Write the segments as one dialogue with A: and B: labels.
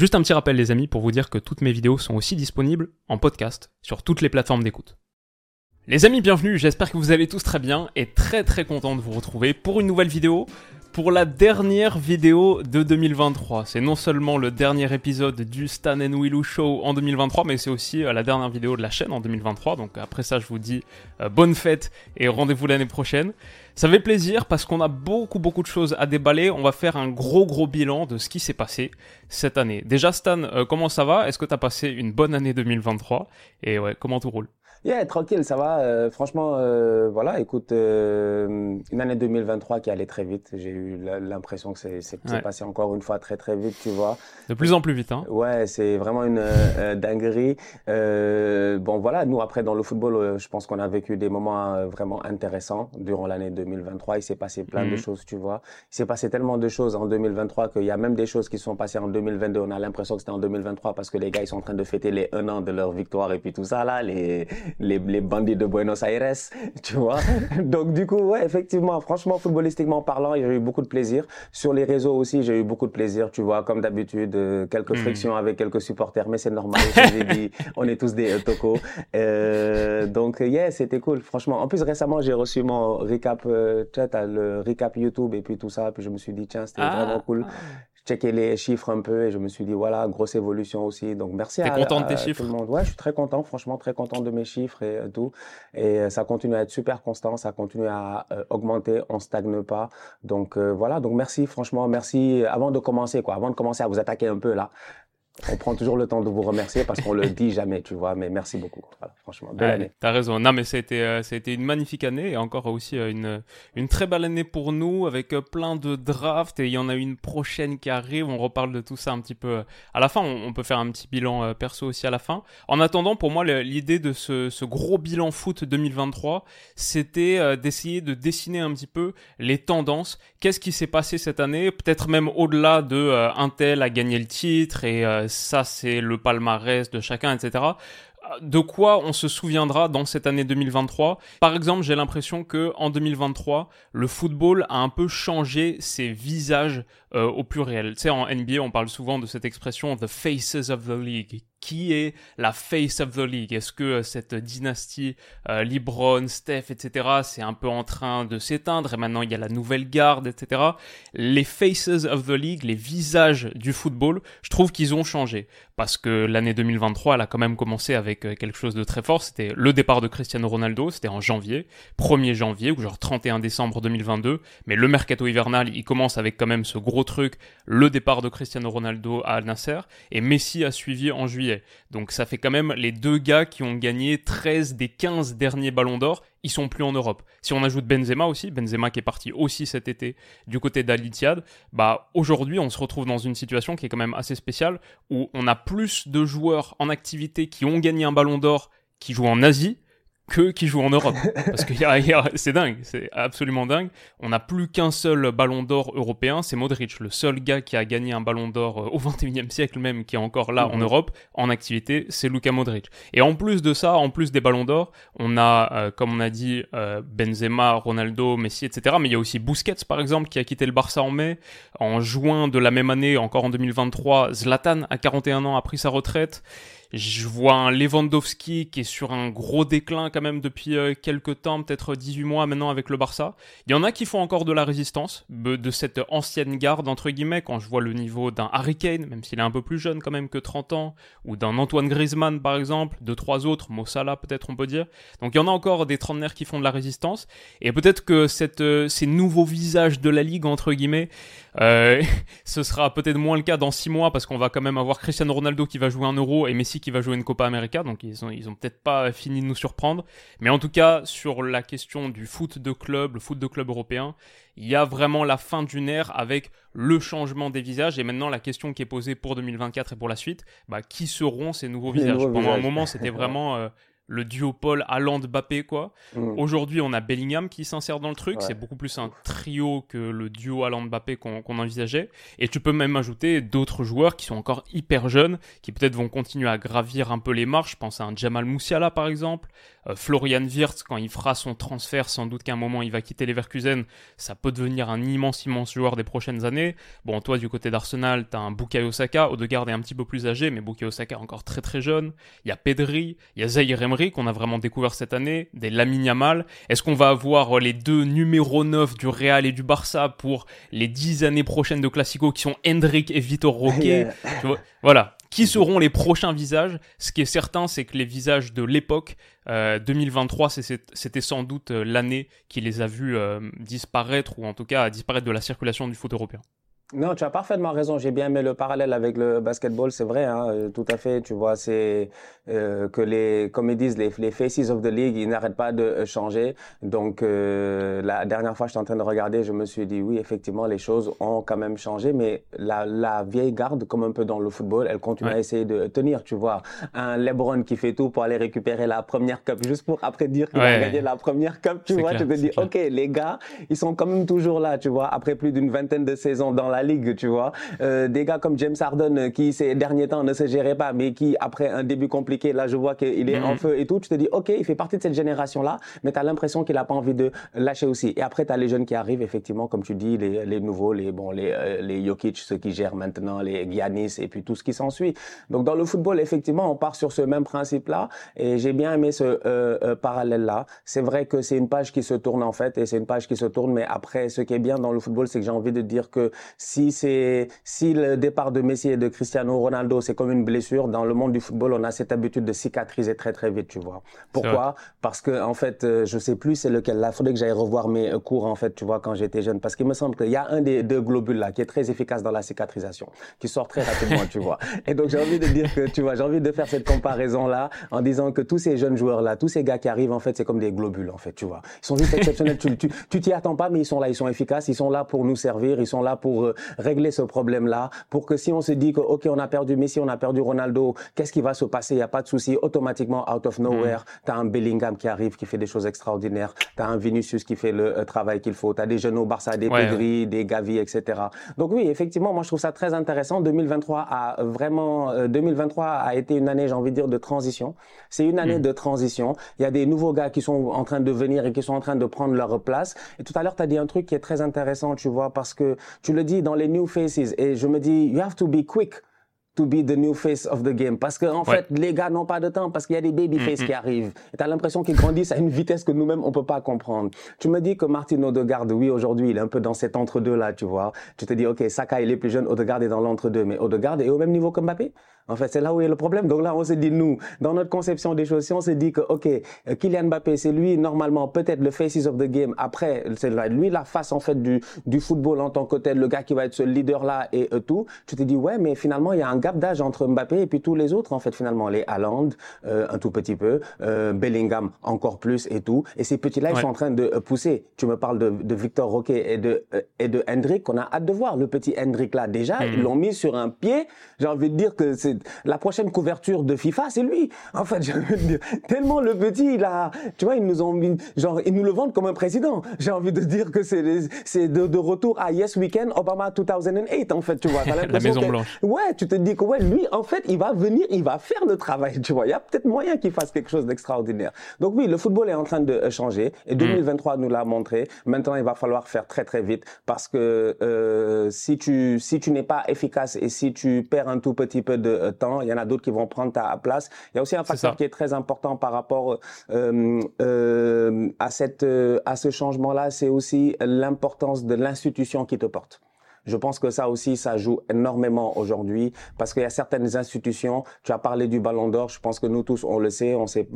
A: Juste un petit rappel les amis pour vous dire que toutes mes vidéos sont aussi disponibles en podcast sur toutes les plateformes d'écoute. Les amis, bienvenue, j'espère que vous allez tous très bien et très très content de vous retrouver pour une nouvelle vidéo pour la dernière vidéo de 2023. C'est non seulement le dernier épisode du Stan and Willow Show en 2023, mais c'est aussi euh, la dernière vidéo de la chaîne en 2023. Donc après ça, je vous dis euh, bonne fête et rendez-vous l'année prochaine. Ça fait plaisir parce qu'on a beaucoup beaucoup de choses à déballer. On va faire un gros gros bilan de ce qui s'est passé cette année. Déjà Stan, euh, comment ça va? Est-ce que tu as passé une bonne année 2023 Et ouais, comment tout roule?
B: Yeah, tranquille, ça va. Euh, franchement, euh, voilà, écoute, euh, une année 2023 qui allait très vite. J'ai eu l'impression que c'est passé encore une fois très très vite, tu vois.
A: De plus en plus vite, hein.
B: Ouais, c'est vraiment une dinguerie. bon, voilà, nous après dans le football, je pense qu'on a vécu des moments vraiment intéressants durant l'année 2023. Il s'est passé plein de mhm. choses, tu vois. Il s'est passé tellement de choses en 2023 qu'il y a même des choses qui sont passées en 2022. On a l'impression que c'était en 2023 parce que les gars ils sont en train de fêter les un an de leur victoire et puis tout ça là, les les, les bandits de Buenos Aires, tu vois. Donc du coup, ouais, effectivement, franchement, footballistiquement parlant, j'ai eu beaucoup de plaisir. Sur les réseaux aussi, j'ai eu beaucoup de plaisir, tu vois, comme d'habitude, euh, quelques hmm. frictions avec quelques supporters, mais c'est normal. j'ai dit, on est tous des euh, tocos. Euh, donc, yeah, c'était cool, franchement. En plus, récemment, j'ai reçu mon recap, euh, le recap YouTube et puis tout ça, puis je me suis dit, tiens, c'était ah. vraiment cool checké les chiffres un peu et je me suis dit voilà grosse évolution aussi. Donc merci
A: à, content de tes chiffres
B: tout le monde. Ouais je suis très content franchement très content de mes chiffres et euh, tout. Et euh, ça continue à être super constant ça continue à euh, augmenter on stagne pas. Donc voilà. Donc merci franchement merci. Avant de commencer quoi avant de commencer à vous attaquer un peu là on prend toujours le temps de vous remercier parce qu'on le dit jamais, tu vois. Mais merci beaucoup. franchement, belle année.
A: T'as raison. Non, mais ça a été, euh, été une magnifique année et encore aussi euh, une, une très belle année pour nous avec euh, plein de drafts et il y en a une prochaine qui arrive. On reparle de tout ça un petit peu à la fin. On, peut faire un petit bilan perso aussi à la fin. En attendant, pour moi, l'idée de ce, ce, gros bilan foot 2023, c'était d'essayer de dessiner un petit peu les tendances. Qu'est-ce qui s'est passé cette année? Peut-être même au-delà de Intel a gagné le titre et ça c'est le palmarès de chacun, etc. De quoi on se souviendra dans cette année 2023 Par exemple, j'ai l'impression que en 2023, le football a un peu changé ses visages euh, au pluriel. Tu sais, en NBA, on parle souvent de cette expression the faces of the league, qui est la face of the league? Est-ce que euh, cette dynastie euh, LeBron, Steph, etc., c'est un peu en train de s'éteindre et maintenant il y a la nouvelle garde, etc. Les faces of the league, les visages du football, je trouve qu'ils ont changé parce que l'année 2023, elle a quand même commencé avec euh, quelque chose de très fort. C'était le départ de Cristiano Ronaldo, c'était en janvier, 1er janvier ou genre 31 décembre 2022. Mais le mercato hivernal, il commence avec quand même ce gros truc, le départ de Cristiano Ronaldo à Al Nasser et Messi a suivi en juillet. Donc ça fait quand même les deux gars qui ont gagné 13 des 15 derniers ballons d'or, ils sont plus en Europe. Si on ajoute Benzema aussi, Benzema qui est parti aussi cet été du côté d'Al-Ittihad, bah aujourd'hui on se retrouve dans une situation qui est quand même assez spéciale où on a plus de joueurs en activité qui ont gagné un ballon d'or qui jouent en Asie que qui joue en Europe. Parce que c'est dingue, c'est absolument dingue. On n'a plus qu'un seul ballon d'or européen, c'est Modric, le seul gars qui a gagné un ballon d'or euh, au 21e siècle même, qui est encore là en. Europe, en activité, c'est Luka Modric. Et en plus de ça, en plus des ballons d'or, on a, euh, comme on a dit, euh, Benzema, Ronaldo, Messi, etc. Mais il y a aussi Busquets, par exemple, qui a quitté le Barça en mai. En juin de la même année, encore en 2023, Zlatan, à 41 ans, a pris sa retraite. Je vois un Lewandowski qui est sur un gros déclin quand même depuis euh, quelques temps, peut-être 18 mois maintenant avec le Barça. Il y en a qui font encore de la résistance, de cette ancienne garde entre guillemets, quand je vois le niveau d'un Harry Kane, même s'il est un peu plus jeune quand même que 30 ans, ou d'un Antoine Griezmann par exemple, de trois autres, Mossala peut-être on peut dire. Donc il y en a encore des trentenaires qui font de la résistance, et peut-être que euh, ces nouveaux visages de la ligue entre guillemets, euh, ce sera peut-être moins le cas dans 6 mois parce qu'on va quand même avoir Cristiano Ronaldo qui va jouer un euro et Messi qui va jouer une Copa América, donc ils ont, ils ont peut-être pas fini de nous surprendre. Mais en tout cas, sur la question du foot de club, le foot de club européen, il y a vraiment la fin d'une ère avec le changement des visages. Et maintenant, la question qui est posée pour 2024 et pour la suite, bah, qui seront ces nouveaux visages? Pendant un moment, c'était vraiment euh, le duo Paul Haaland Mbappé quoi. Mm. Aujourd'hui, on a Bellingham qui s'insère dans le truc, c'est beaucoup plus un trio que le duo Haaland Mbappé qu'on envisageait. Et tu peux même ajouter d'autres joueurs qui sont encore hyper jeunes qui peut-être vont continuer à gravir un peu les marches, je pense à un Jamal Moussiala par exemple, Florian Wirtz quand il fera son transfert, sans doute qu'à un moment il va quitter Leverkusen, ça peut devenir un immense immense joueur des prochaines années. Bon, toi du côté d'Arsenal, tu as un Bukayo Saka, Odegaard est un petit peu plus âgé mais Bukayo Saka encore très très jeune. Il y a Pedri, il y a Zaire Emery qu'on a vraiment découvert cette année, des Lamine Yamal. Est-ce qu'on va avoir les deux numéros 9 du Real et du Barça pour les 10 années prochaines de Classico qui sont Hendrik et Vitor Roque? Voilà. Qui seront les prochains visages? Ce qui est certain, c'est que les visages de l'époque, 2023, euh, c'était sans doute euh, l'année qui les a vus euh, disparaître, ou en tout cas disparaître de la circulation du foot européen.
B: Non, tu as parfaitement raison. J'ai bien aimé le parallèle avec le basketball, c'est vrai, hein, euh, tout à fait. Tu vois, c'est euh, que les, comme ils disent, les, les faces of the league, ils n'arrêtent pas de changer. Donc, euh, la dernière fois, j'étais en train de regarder, je me suis dit, oui, effectivement, les choses ont quand même changé, mais la, la vieille garde, comme un peu dans le football, elle continue à essayer de tenir. Tu vois, un LeBron qui fait tout pour aller récupérer la première cup, juste pour après dire qu'il a gagné la première cup. Tu vois, tu te dis, ok, les gars, ils sont quand même toujours là. Tu vois, après plus d'une vingtaine de saisons dans la ligue, tu vois. Euh, des gars comme James Harden euh, qui ces derniers temps ne se gérait pas, mais qui après un début compliqué, là je vois qu'il est en mhm. feu et tout, tu te dis ok, il fait partie de cette génération-là, mais tu as l'impression qu'il a pas envie de lâcher aussi. Et après tu as les jeunes qui arrivent effectivement, comme tu dis, les, les nouveaux, les bon, les euh, les Jokic, ceux qui gèrent maintenant, les Giannis et puis tout ce qui s'ensuit. Donc dans le football, effectivement, on part sur ce même principe-là, et j'ai bien aimé ce euh, parallèle-là. C'est vrai que c'est une page qui se tourne en fait, et c'est une page qui se tourne, mais après, ce qui est bien dans le football, c'est que j'ai envie de dire que si c'est si le départ de Messi et de Cristiano Ronaldo, c'est comme une blessure, dans le monde du football, on a cette habitude de cicatriser très très vite, tu vois. Pourquoi? Parce que en fait, euh, je sais plus c'est lequel. Là, faudrait que j'aille revoir mes euh, cours en fait, tu vois, quand j'étais jeune, parce qu'il me semble qu'il y a un des deux globules là qui est très efficace dans la cicatrisation, qui sort très rapidement, tu vois. Et donc j'ai envie de dire que, tu vois, j'ai envie de faire cette comparaison là en disant que tous ces jeunes joueurs là, tous ces gars qui arrivent en fait, c'est comme des globules en fait, tu vois. Ils sont juste exceptionnels. tu tu t'y attends pas, mais ils sont là, ils sont efficaces, ils sont là pour nous servir, ils sont là pour euh, régler ce problème-là pour que si on se dit que, OK, on a perdu Messi, on a perdu Ronaldo, qu'est-ce qui va se passer? Il n'y a pas de souci. Automatiquement, out of nowhere, mm. tu as un Bellingham qui arrive, qui fait des choses extraordinaires. Tu as un Vinicius qui fait le euh, travail qu'il faut. Tu as des jeunes au Barça, des Pedri, des Gavi, etc. Donc oui, effectivement, moi, je trouve ça très intéressant. 2023 a vraiment, 2023 euh, a été une année, j'ai envie de dire, de transition. C'est une année mm. de transition. Il y a des nouveaux gars qui sont en train de venir et qui sont en train de prendre leur place. Et tout à l'heure, tu as dit un truc qui est très intéressant, tu vois, parce que tu le dis dans les new faces et je me dis, you have to be quick to be the new face of the game. Parce que en fait, les gars n'ont pas de temps parce qu'il y a des baby mm, faces mm. qui arrivent. Et t'as l'impression qu'ils grandissent à une vitesse que nous-mêmes on peut pas comprendre. Tu me dis que Martin Odegaard, oui, aujourd'hui, il est un peu dans cet entre-deux là, tu vois. Tu te dis, ok, Saka il est plus jeune, Odegaard est dans l'entre-deux, mais Odegaard est au même niveau que Mbappé? En fait, c'est là où est le problème. Donc là, on s'est dit, nous, dans notre conception des choses, si on s'est dit que, OK, euh, Kylian Mbappé, c'est lui, normalement, peut-être le faces of the game. Après, c'est lui la face, en fait, du, du football en tant que tel, le gars qui va être ce leader-là et euh, tout. Tu te dis, ouais, mais finalement, il y a un gap d'âge entre Mbappé et puis tous les autres, en fait, finalement. Les Haaland, euh, un tout petit peu, Bellingham, encore plus et tout. Et ces petits-là, ils sont en train de pousser. Tu me parles de, de Victor Roquet et de, et de Hendrik, qu'on a hâte de voir. Le petit Hendrik, là, déjà, mm-hmm. ils l'ont mis sur un pied. J'ai envie de dire que c'est la prochaine couverture de FIFA, c'est lui. En fait, j'ai envie de dire, tellement le petit, il a, tu vois, ils nous ont mis, genre, ils nous le vendent comme un président. J'ai envie de dire que c'est, c'est de, de, retour à Yes Weekend Obama 2008, en fait, tu vois.
A: la Maison Blanche.
B: Ouais, tu te dis que, ouais, lui, en fait, il va venir, il va faire le travail, tu vois. Il y a peut-être moyen qu'il fasse quelque chose d'extraordinaire. Donc oui, le football est en train de euh, changer et 2023 mm. nous l'a montré. Maintenant, il va falloir faire très très vite parce que euh, si tu si tu n'es pas efficace et si tu perds un tout petit peu de euh, temps, il y en a d'autres qui vont prendre ta place. Il y a aussi un facteur qui est très important par rapport euh, euh, à cette à ce changement-là, c'est aussi l'importance de l'institution qui te porte. Je pense que ça aussi, ça joue énormément aujourd'hui parce qu'il y a certaines institutions. Tu as parlé du Ballon d'Or. Je pense que nous tous, on le sait. On sait,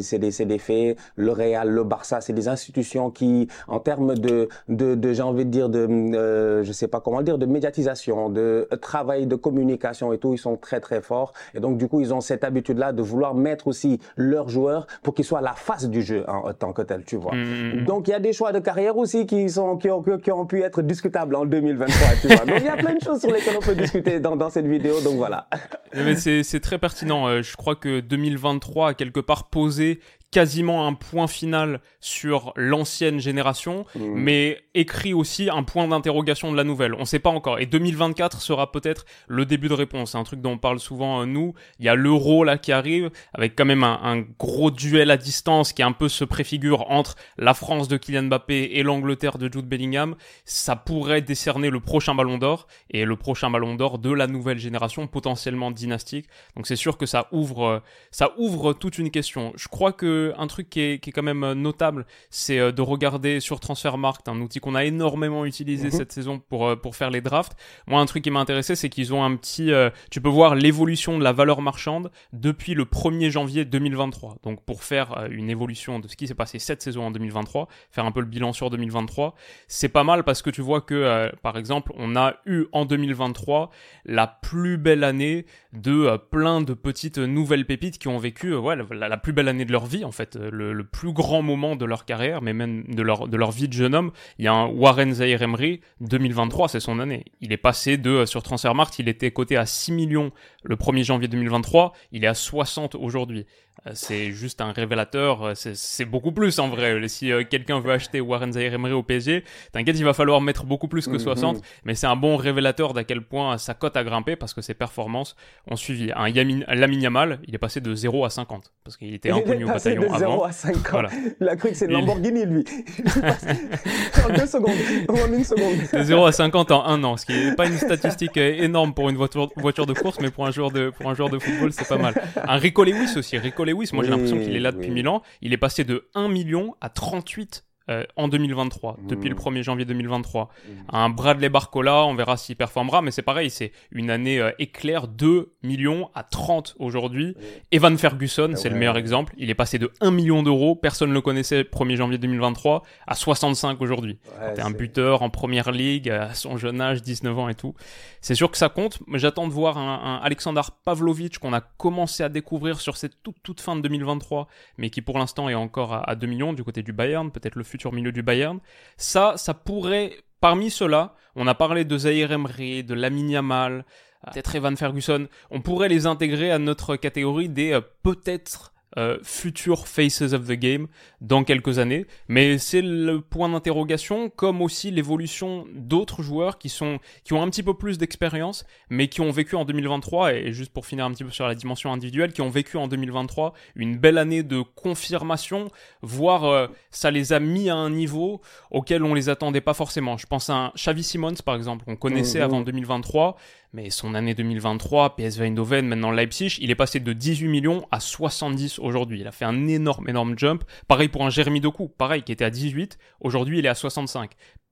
B: c'est des, c'est des faits. Le Real, le Barça, c'est des institutions qui, en termes de, de, de j'ai envie de dire de, euh, je sais pas comment dire, de médiatisation, de travail de communication et tout, ils sont très très forts. Et donc du coup, ils ont cette habitude-là de vouloir mettre aussi leurs joueurs pour qu'ils soient à la face du jeu en tant que tel, tu vois. Mmh, mmh, mmh. Donc il y a des choix de carrière aussi qui sont qui ont, qui ont pu être discutables en 2023, Donc il y a plein de choses sur lesquelles on peut discuter dans, dans cette vidéo. Donc voilà.
A: Mais c'est très pertinent. Euh, je crois que 2023 a quelque part posé quasiment un point final sur l'ancienne génération, mmh. mais écrit aussi un point d'interrogation de la nouvelle. On ne sait pas encore. Et 2024 sera peut-être le début de réponse. C'est un truc dont on parle souvent euh, nous. Il y a l'euro là qui arrive, avec quand même un, un, gros duel à distance qui un peu se préfigure entre la France de Kylian Mbappé et l'Angleterre de Jude Bellingham. Ça pourrait décerner le prochain Ballon d'Or et le prochain Ballon d'Or de la nouvelle génération, potentiellement dynastique. Donc c'est sûr que ça ouvre, ça ouvre toute une question. Je crois que un truc qui est, quand même euh, notable, c'est euh, de regarder sur Transfermarkt, un outil qu'on a énormément utilisé mhm. cette saison pour, euh, pour faire les drafts. Moi, un truc qui m'a intéressé, c'est qu'ils ont un petit... tu peux voir l'évolution de la valeur marchande depuis le 1er janvier 2023. Donc pour faire une évolution de ce qui s'est passé cette saison en 2023, faire un peu le bilan sur 2023, c'est pas mal parce que tu vois que, par exemple, on a eu en 2023 la plus belle année de plein de petites nouvelles pépites qui ont vécu ouais, la, la plus belle année de leur vie en fait, euh, le, plus grand moment de leur carrière, mais même de leur, de leur vie de jeune homme. Il y a un Warren Zaire Emery, 2023, c'est son année. Il est passé de, euh, sur Transfermarkt, il était coté à 6 millions le 1er janvier 2023, il est à 60 aujourd'hui. Euh, c'est juste un révélateur, euh, c'est beaucoup plus en vrai. Si euh, quelqu'un veut acheter Warren Zaire Emery au PSG, t'inquiète, il va falloir mettre beaucoup plus que 60, mhm. mais c'est un bon révélateur d'à quel point sa cote a grimpé parce que ses performances ont suivi. Un Yamin, Yamal, il est passé de 0 à 50 parce qu'il était inconnu au bataillon
B: de 0 à 50. Il a cru que c'est une Lamborghini lui. en deux secondes, en une seconde.
A: De 0 à 50 en un an, ce qui n'est pas une statistique énorme pour une voiture, voiture de course, mais pour un joueur de, pour un joueur de football, c'est pas mal. Un Rico Lewis aussi, Rico Lewis, moi j'ai l'impression qu'il est là depuis 1000 ans. Il est passé de 1 million à 38 euh, en 2023, depuis le 1er mmh. janvier 2023. Mmh. Un Bradley Barcola, on verra s'il performera, mais c'est pareil, c'est une année euh, éclair, 2 millions à 30 aujourd'hui. Evan Ferguson, c'est le meilleur exemple, il est passé de 1 million d'euros, personne ne le connaissait 1er janvier 2023, à 65 aujourd'hui. c'est un buteur en première ligue, à son jeune âge, 19 ans et tout. C'est sûr que ça compte, mais j'attends de voir un, un Alexander Pavlovic qu'on a commencé à découvrir sur cette toute, toute fin de 2023, mais qui pour l'instant est encore à, à 2 millions du côté du Bayern, peut-être le futur futur milieu du Bayern. Ça, ça pourrait, parmi ceux-là, on a parlé de Zaire Emery, de Lamine Yamal, peut-être Evan Ferguson, on pourrait les intégrer à notre catégorie des euh, peut-être euh, future faces of the game dans quelques années. Mais c'est le point d'interrogation, comme aussi l'évolution d'autres joueurs qui sont qui ont un petit peu plus d'expérience, mais qui ont vécu en 2023 et juste pour finir un petit peu sur la dimension individuelle, qui ont vécu en 2023 une belle année de confirmation, voire euh, ça les a mis à un niveau auquel on les attendait pas forcément. Je pense à un Xavi Simons par exemple, on connaissait mmh, mmh. avant 2023 mais son année 2023, PSV Eindhoven, maintenant Leipzig, il est passé de 18 millions à 70 aujourd'hui. Il a fait un énorme, énorme jump. Pareil pour un Jérémy Doku, pareil, qui était à 18, aujourd'hui il est à 65.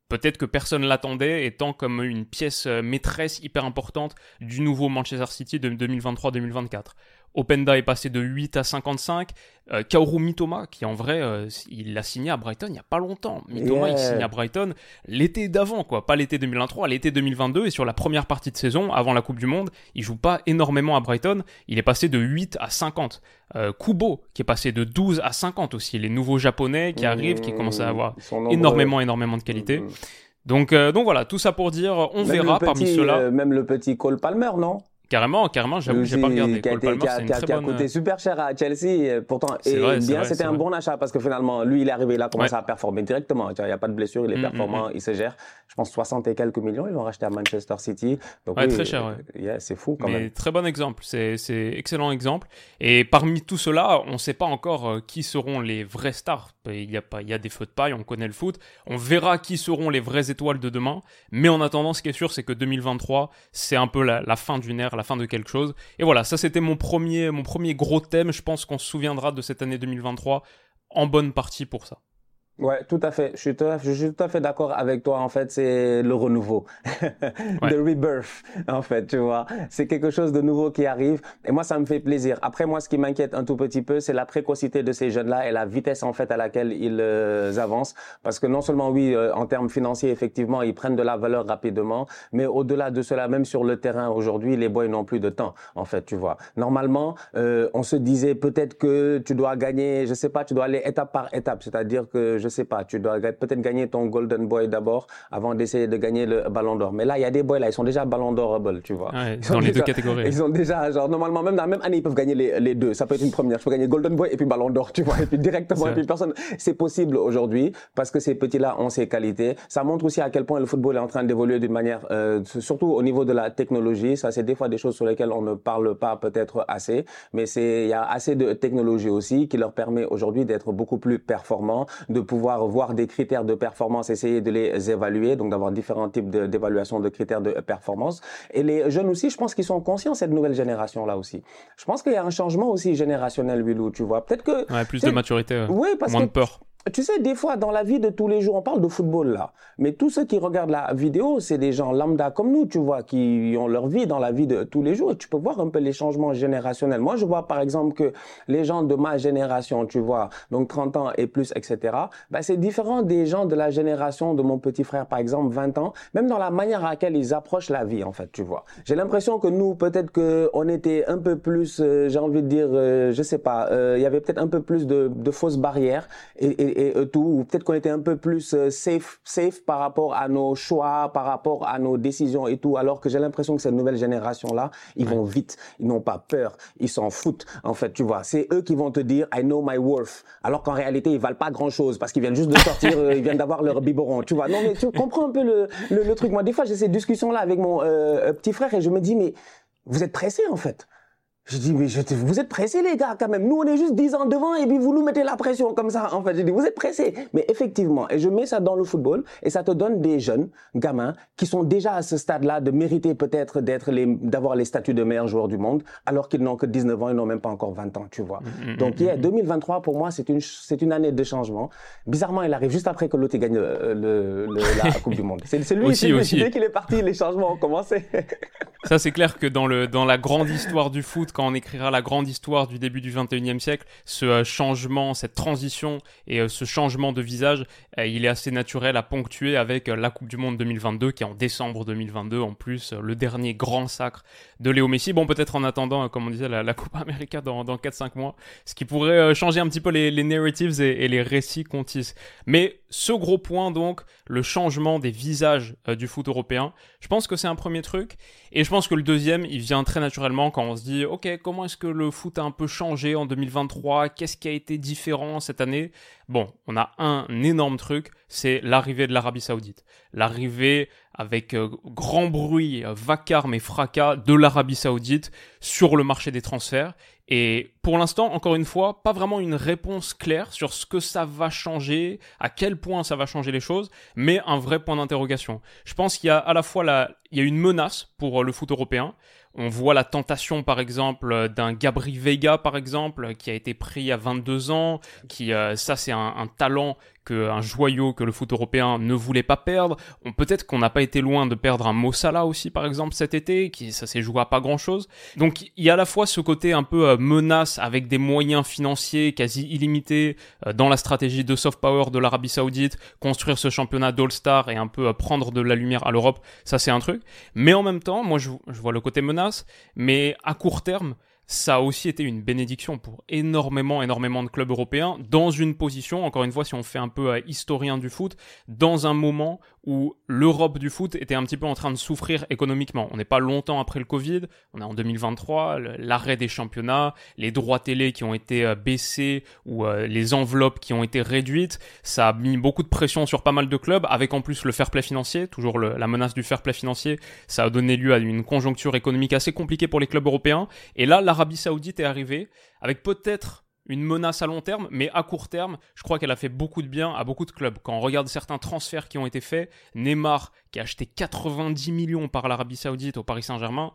A: Peut-être que personne l'attendait, étant comme une pièce euh, maîtresse hyper importante du nouveau Manchester City de 2023-2024. Openda est passé de 8 à 55. Euh, Kaoru Mitoma, qui en vrai, euh, il l'a signé à Brighton il n'y a pas longtemps. Mitoma, il signe à Brighton l'été d'avant, quoi. Pas l'été 2023, l'été 2022. Et sur la première partie de saison, avant la Coupe du Monde, il joue pas énormément à Brighton. Il est passé de 8 à 50. Euh, Kubo, qui est passé de 12 à 50 aussi. Les nouveaux japonais qui arrivent, qui commencent à avoir énormément, énormément de qualité. Mm, mm. Donc, donc voilà, tout ça pour dire, on verra parmi ceux-là.
B: même le petit Cole Palmer, non?
A: Carrément, carrément, j'avoue, j'ai pas regardé.
B: Qui a, Palmer, qui a, qui a, qui a coûté super cher à Chelsea, pourtant. Et vrai, bien, c'était un bon achat parce que finalement, lui, il est arrivé, il a commencé à performer directement. Il n'y a pas de blessure, il est mm, mm, performant, mm. il se gère. Je pense 60 et quelques millions, ils l'ont racheté à Manchester City.
A: Donc, ouais, très cher,
B: ouais. c'est fou quand
A: Mais
B: même.
A: Très bon exemple, c'est excellent exemple. Et parmi tout cela, on ne sait pas encore euh, qui seront les vrais stars. Il y, a pas, il y a des feux de paille, on connaît le foot. On verra qui seront les vraies étoiles de demain. Mais en attendant, ce qui est sûr, c'est que 2023, c'est un peu la, fin d'une ère, la fin de quelque chose. Et voilà, ça c'était mon premier, mon premier gros thème. Je pense qu'on se souviendra de cette année 2023 en bonne partie pour ça.
B: Ouais, tout à fait. Je suis tout à, fait d'accord avec toi. En fait, c'est le renouveau, ouais. the rebirth. En fait, tu vois, c'est quelque chose de nouveau qui arrive. Et moi, ça me fait plaisir. Après, moi, ce qui m'inquiète un tout petit peu, c'est la précocité de ces jeunes-là et la vitesse en fait à laquelle ils euh, avancent. Parce que non seulement, oui, euh, en termes financiers, effectivement, ils prennent de la valeur rapidement, mais au-delà de cela, même sur le terrain aujourd'hui, les boys n'ont plus de temps. En fait, tu vois. Normalement, euh, on se disait peut-être que tu dois gagner, je sais pas, tu dois aller étape par étape, c'est-à-dire que je sais pas, tu dois peut-être gagner ton Golden Boy d'abord avant d'essayer de gagner le Ballon d'Or. Mais là, il y a des boys là, ils sont déjà Ballon d'Orable, tu vois.
A: Ouais, dans les
B: déjà,
A: deux catégories.
B: Ils ont déjà, genre, normalement, même dans la même année, ils peuvent gagner les, les deux. Ça peut être une première. Je peux gagner Golden Boy et puis Ballon d'Or, tu vois, et puis directement, et puis personne. C'est possible aujourd'hui parce que ces petits-là ont ces qualités. Ça montre aussi à quel point le football est en train d'évoluer d'une manière, euh, surtout au niveau de la technologie. Ça, c'est des fois des choses sur lesquelles on ne parle pas peut-être assez, mais c'est, il y a assez de technologie aussi qui leur permet aujourd'hui d'être beaucoup plus performants, de pouvoir voir des critères de performance, essayer de les évaluer, donc d'avoir différents types d'évaluation de, de, critères de performance. Et les jeunes aussi, je pense qu'ils sont conscients, cette nouvelle génération-là aussi. Je pense qu'il y a un changement aussi générationnel, Willou, tu vois. Peut-être que...
A: Ouais, plus de maturité,
B: oui, parce
A: moins
B: que,
A: de peur.
B: Tu sais, des fois, dans la vie de tous les jours, on parle de football là, mais tous ceux qui regardent la vidéo, c'est des gens lambda comme nous, tu vois, qui ont leur vie dans la vie de tous les jours. Et tu peux voir un peu les changements générationnels. Moi, je vois par exemple que les gens de ma génération, tu vois, donc 30 ans et plus, etc., ben, c'est différent des gens de la génération de mon petit frère, par exemple, 20 ans, même dans la manière à laquelle ils approchent la vie, en fait, tu vois. J'ai l'impression que nous, peut-être que on était un peu plus, euh, j'ai envie de dire, euh, je sais pas, il y avait peut-être un peu plus de, fausses barrières et et, et tout, ou peut-être qu'on était un peu plus euh, safe, safe par rapport à nos choix, par rapport à nos décisions et tout, alors que j'ai l'impression que cette nouvelle génération-là, ils vont vite, ils n'ont pas peur, ils s'en foutent, en fait, tu vois. C'est eux qui vont te dire, I know my worth, alors qu'en réalité, ils valent pas grand-chose, parce qu'ils viennent juste de sortir, euh, ils viennent d'avoir leur biberon, tu vois. Non, mais tu comprends un peu le, le, le truc. Moi, des fois, j'ai ces discussions-là avec mon euh, petit frère et je me dis, mais vous êtes pressés, en fait. Je dis, mais je te, vous êtes pressés, les gars, quand même. Nous, on est juste 10 ans devant et puis vous nous mettez la pression comme ça. En fait, je dis, vous êtes pressés. Mais effectivement, et je mets ça dans le football et ça te donne des jeunes gamins qui sont déjà à ce stade-là de mériter peut-être d'être les, d'avoir les statuts de meilleurs joueurs du monde alors qu'ils n'ont que 19 ans, ils n'ont même pas encore 20 ans, tu vois.
A: Mm-hmm.
B: Donc, yeah, 2023, pour moi, c'est une, c'est une année de changement. Bizarrement, il arrive juste après que l'autre gagne le, le, le, la Coupe du Monde. C'est, c'est lui,
A: aussi, aussi.
B: dès qu'il est parti, les changements ont commencé.
A: Ça, c'est clair que dans, le, dans la grande histoire du foot, quand on écrira la grande histoire du début du 21e siècle, ce euh, changement, cette transition et euh, ce changement de visage, euh, il est assez naturel à ponctuer avec la Coupe du Monde 2022 qui est en décembre 2022, en plus le dernier grand sacre de Léo Messi. Bon, peut-être en attendant, comme on disait, la, Coupe América dans, dans 4-5 mois, ce qui pourrait changer un petit peu les, les narratives et, et, les récits qu'on tisse. Mais ce gros point, donc, le changement des visages du foot européen, je pense que c'est un premier truc. Et je pense que le deuxième, il vient très naturellement quand on se dit, ok, comment est-ce que le foot a un peu changé en 2023 Qu'est-ce qui a été différent cette année? Bon, on a un énorme truc, c'est l'arrivée de l'Arabie Saoudite. L'arrivée avec euh, grand bruit, euh, vacarme et fracas de l'Arabie Saoudite sur le marché des transferts. Et pour l'instant, encore une fois, pas vraiment une réponse claire sur ce que ça va changer, à quel point ça va changer les choses, mais un vrai point d'interrogation. Je pense qu'il y a à la fois la, il y a une menace pour le foot européen. On voit la tentation, par exemple, d'un Gabri Vega, par exemple, qui a été pris à 22 ans, qui, euh, ça, c'est un talent que un joyau que le foot européen ne voulait pas perdre. Peut-être qu'on n'a pas été loin de perdre un Mossala aussi par exemple cet été, qui ça s'est joué à pas grand chose. Donc il y a à la fois ce côté un peu euh, menace avec des moyens financiers quasi illimités euh, dans la stratégie de soft power de l'Arabie Saoudite, construire ce championnat d'All-Star et un peu euh, prendre de la lumière à l'Europe, ça c'est un truc. Mais en même temps, moi je, je vois le côté menace, mais à court terme, ça a aussi été une bénédiction pour énormément, énormément de clubs européens dans une position, encore une fois, si on fait un peu euh, historien du foot, dans un moment où l'Europe du foot était un petit peu en train de souffrir économiquement. On n'est pas longtemps après le Covid, on est en 2023, l'arrêt des championnats, les droits télé qui ont été euh, baissés ou euh, les enveloppes qui ont été réduites, ça a mis beaucoup de pression sur pas mal de clubs, avec en plus le fair play financier, toujours la menace du fair play financier, ça a donné lieu à une conjoncture économique assez compliquée pour les clubs européens. Et là, l'Arabie Saoudite est arrivée avec peut-être une menace à long terme, mais à court terme, je crois qu'elle a fait beaucoup de bien à beaucoup de clubs. Quand on regarde certains transferts qui ont été faits, Neymar qui est acheté 90 millions par l'Arabie Saoudite au Paris Saint-Germain,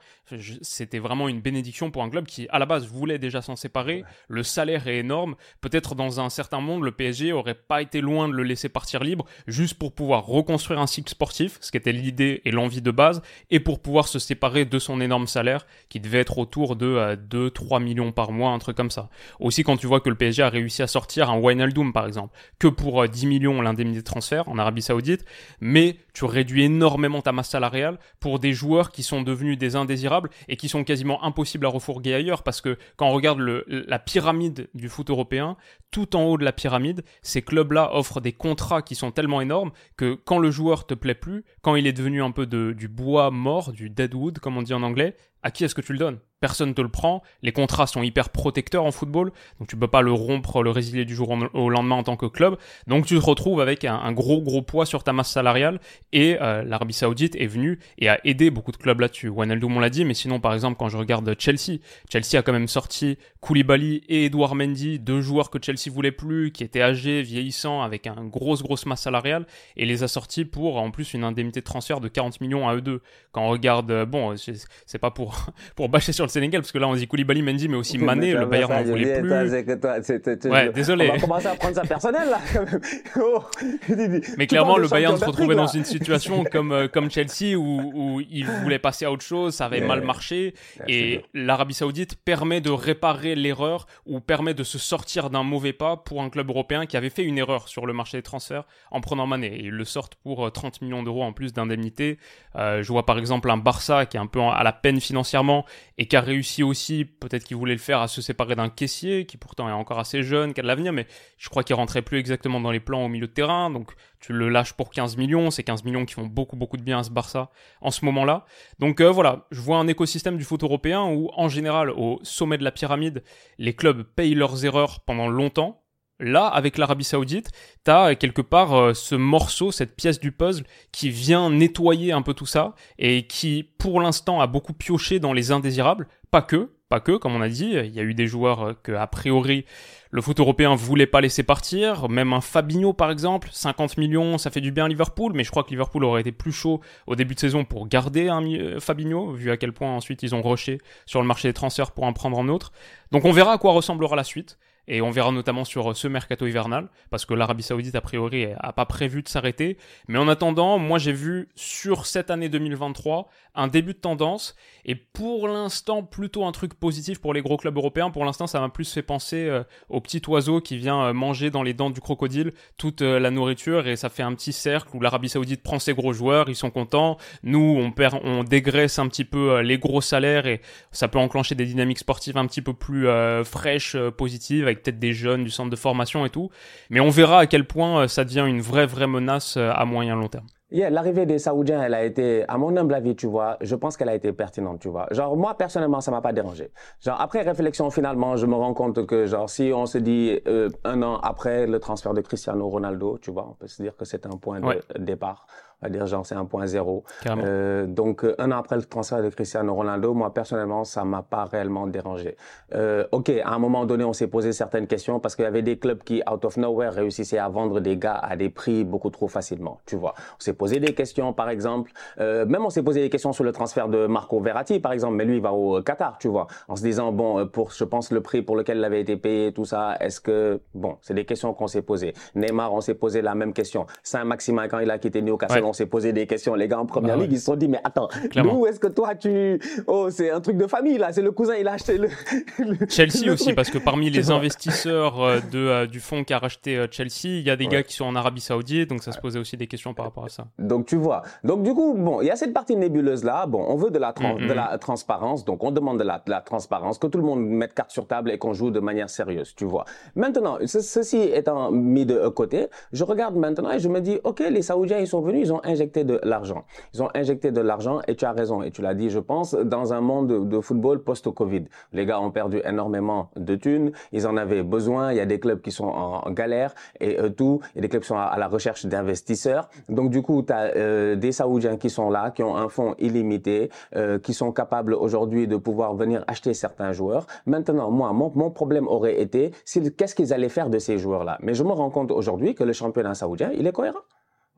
A: c'était vraiment une bénédiction pour un club qui, à la base, voulait déjà s'en séparer. Le salaire est énorme. Peut-être dans un certain monde, le PSG aurait pas été loin de le laisser partir libre, juste pour pouvoir reconstruire un cycle sportif, ce qui était l'idée et l'envie de base, et pour pouvoir se séparer de son énorme salaire, qui devait être autour de 2-3 euh, millions par mois, un truc comme ça. Aussi, quand tu vois que le PSG a réussi à sortir un Wijnaldum, par exemple, que pour 10 euh, millions l'indemnité de transfert en Arabie Saoudite, mais tu réduis énormément ta masse salariale pour des joueurs qui sont devenus des indésirables et qui sont quasiment impossibles à refourguer ailleurs. Parce que quand on regarde la pyramide du foot européen, tout en haut de la pyramide, ces clubs-là offrent des contrats qui sont tellement énormes que quand le joueur te plaît plus, quand il est devenu un peu du bois mort, du dead wood comme on dit en anglais, à qui est-ce que tu le donnes? Personne te le prend. Les contrats sont hyper protecteurs en football, donc tu peux pas le rompre, le résilier du jour au lendemain en tant que club. Donc tu te retrouves avec un, gros gros poids sur ta masse salariale. Et euh, l'Arabie Saoudite est venue et a aidé beaucoup de clubs là-dessus. Wijnaldum on l'a dit, mais sinon par exemple quand je regarde Chelsea, Chelsea a quand même sorti Koulibaly et Edouard Mendy, deux joueurs que Chelsea voulait plus, qui étaient âgés, vieillissants, avec un grosse grosse masse salariale, et les a sortis pour en plus une indemnité de transfert de 40 millions à eux deux. Quand on regarde, euh, bon, c'est pas pour pour bâcher sur le Sénégal, parce que là on dit Koulibaly, Mendy, mais aussi Mané, le Bayern n'en voulait plus. ouais, désolé.
B: On va commencer à prendre ça personnel là. Oh.
A: mais clairement, le Bayern se retrouvait dans une situation comme euh, comme Chelsea où, où il voulait passer à autre chose, ça avait mal marché, et l'Arabie Saoudite permet de réparer l'erreur ou permet de se sortir d'un mauvais pas pour un club européen qui avait fait une erreur sur le marché des transferts en prenant Mané. Et ils le sortent pour 30 euh, millions d'euros en plus d'indemnité. Euh, je vois par exemple un Barça qui est un peu à la peine financièrement et qui a réussi aussi, peut-être qu'il voulait le faire, à se séparer d'un caissier qui pourtant est encore assez jeune, qui a de l'avenir, mais je crois qu'il rentrait plus exactement dans les plans au milieu de terrain. Donc tu le lâches pour 15 millions, c'est 15 millions qui font beaucoup beaucoup de bien à ce Barça en ce moment-là. Donc euh, voilà, je vois un écosystème du foot européen où en général au sommet de la pyramide, les clubs payent leurs erreurs pendant longtemps Là, avec l'Arabie Saoudite, tu as quelque part euh, ce morceau, cette pièce du puzzle qui vient nettoyer un peu tout ça et qui, pour l'instant, a beaucoup pioché dans les indésirables. Pas que, pas que, comme on a dit, il y a eu des joueurs euh, que, a priori, le foot européen voulait pas laisser partir. Même un Fabinho, par exemple, 50 millions, ça fait du bien à Liverpool, mais je crois que Liverpool aurait été plus chaud au début de saison pour garder un euh, Fabinho, vu à quel point ensuite ils ont rushé sur le marché des transferts pour en prendre un autre. Donc on verra à quoi ressemblera la suite. Et on verra notamment sur ce mercato hivernal, parce que l'Arabie Saoudite, a priori, a pas prévu de s'arrêter. Mais en attendant, moi j'ai vu sur cette année 2023 un début de tendance, et pour l'instant plutôt un truc positif pour les gros clubs européens. Pour l'instant, ça m'a plus fait penser euh, au petit oiseau qui vient euh, manger dans les dents du crocodile toute euh, la nourriture, et ça fait un petit cercle où l'Arabie Saoudite prend ses gros joueurs, ils sont contents. Nous, on perd, on dégraisse un petit peu les gros salaires, et ça peut enclencher des dynamiques sportives un petit peu plus fraîches, positives, peut-être des jeunes du centre de formation et tout. Mais on verra à quel point euh, ça devient une vraie, vraie menace euh, à moyen long terme.
B: Yeah, l'arrivée des Saoudiens, elle a été, à mon humble avis, tu vois, je pense qu'elle a été pertinente, tu vois. Genre, moi, personnellement, ça m'a pas dérangé. Genre, après réflexion, finalement, je me rends compte que, genre, si on se dit euh, un an après le transfert de Cristiano Ronaldo, tu vois, on peut se dire que c'est un point de départ va dire genre c'est 1.0. Euh, donc euh, un an après le transfert de Cristiano Ronaldo, moi personnellement ça m'a pas réellement dérangé. Euh, ok, à un moment donné on s'est posé certaines questions parce qu'il y avait des clubs qui out of nowhere réussissaient à vendre des gars à des prix beaucoup trop facilement. Tu vois, on s'est posé des questions par exemple, euh, même on s'est posé des questions sur le transfert de Marco Verratti par exemple, mais lui il va au Qatar, tu vois, en se disant bon pour je pense le prix pour lequel il avait été payé tout ça, est-ce que bon c'est des questions qu'on s'est posées. Neymar on s'est posé la même question. Saint-Maximin quand il a quitté Newcastle on s'est posé des questions. Les gars en première bah ligue, ils se sont dit, mais attends, d'où est-ce que toi tu. Oh, c'est un truc de famille là, c'est le cousin, il a acheté le.
A: Chelsea aussi, parce que parmi les investisseurs euh, de, euh, du fonds qui a racheté euh, Chelsea, il y a des gars qui sont en Arabie Saoudite, donc ça se posait aussi des questions par rapport à ça.
B: Donc tu vois. Donc du coup, bon, il y a cette partie nébuleuse là. Bon, on veut de la, mm, de la transparence, donc on demande de la, de la transparence, que tout le monde mette carte sur table et qu'on joue de manière sérieuse, tu vois. Maintenant, ceci étant mis de côté, je regarde maintenant et je me dis, ok, les Saoudiens, ils sont venus, ils ont injecté de l'argent. Ils ont injecté de l'argent et tu as raison et tu l'as dit, je pense, dans un monde de football post-Covid. Les gars ont perdu énormément de thunes, ils en avaient besoin, il y a des clubs qui sont en, galère et euh, tout, il y a des clubs qui sont à, la recherche d'investisseurs. Donc du coup, tu as euh, des Saoudiens qui sont là, qui ont un fonds illimité, euh, qui sont capables aujourd'hui de pouvoir venir acheter certains joueurs. Maintenant, moi, mon, mon problème aurait été, qu'est-ce qu'ils allaient faire de ces joueurs-là? Mais je me rends compte aujourd'hui que le championnat saoudien, il est cohérent.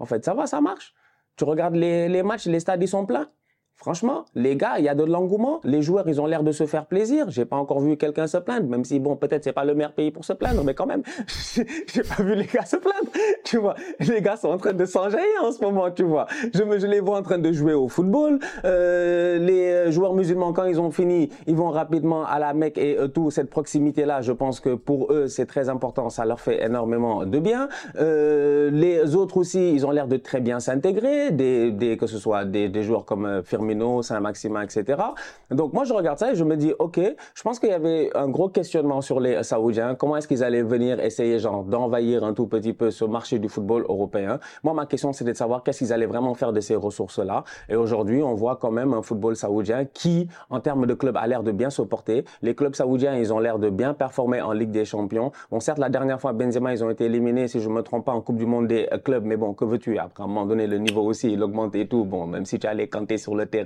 B: En fait, ça va, ça marche. Tu regardes les, les matchs, les stades, ils sont pleins. Franchement, les gars, il y a de l'engouement. Les joueurs, ils ont l'air de se faire plaisir. J'ai pas encore vu quelqu'un se plaindre, même si bon, peut-être c'est pas le meilleur pays pour se plaindre, mais quand même, j'ai pas vu les gars se plaindre. Tu vois, les gars sont en train de s'enjailler en ce moment, tu vois. Je les vois en train de jouer au football. Euh, les joueurs musulmans, quand ils ont fini, ils vont rapidement à la Mecque et euh, tout cette proximité-là. Je pense que pour eux, c'est très important. Ça leur fait énormément de bien. Euh, les autres aussi, ils ont l'air de très bien s'intégrer. Que ce soit des, des joueurs comme euh, Firmino Saint-Maximin, etc. Donc moi je regarde ça et je me dis ok, je pense qu'il y avait un gros questionnement sur les Saoudiens. Comment est-ce qu'ils allaient venir essayer genre d'envahir un tout petit peu ce marché du football européen? Moi ma question c'était de savoir qu'est-ce qu'ils allaient vraiment faire de ces ressources-là. Et aujourd'hui on voit quand même un football saoudien qui, en termes de club, a l'air de bien se porter. Les clubs saoudiens ils ont l'air de bien performer en Ligue des Champions. Bon certes la dernière fois Benzema ils ont été éliminés si je me trompe pas en Coupe du Monde des clubs, mais bon que veux-tu? Après à un moment donné le niveau aussi il augmente et tout. Bon même si tu allais canter sur le terrain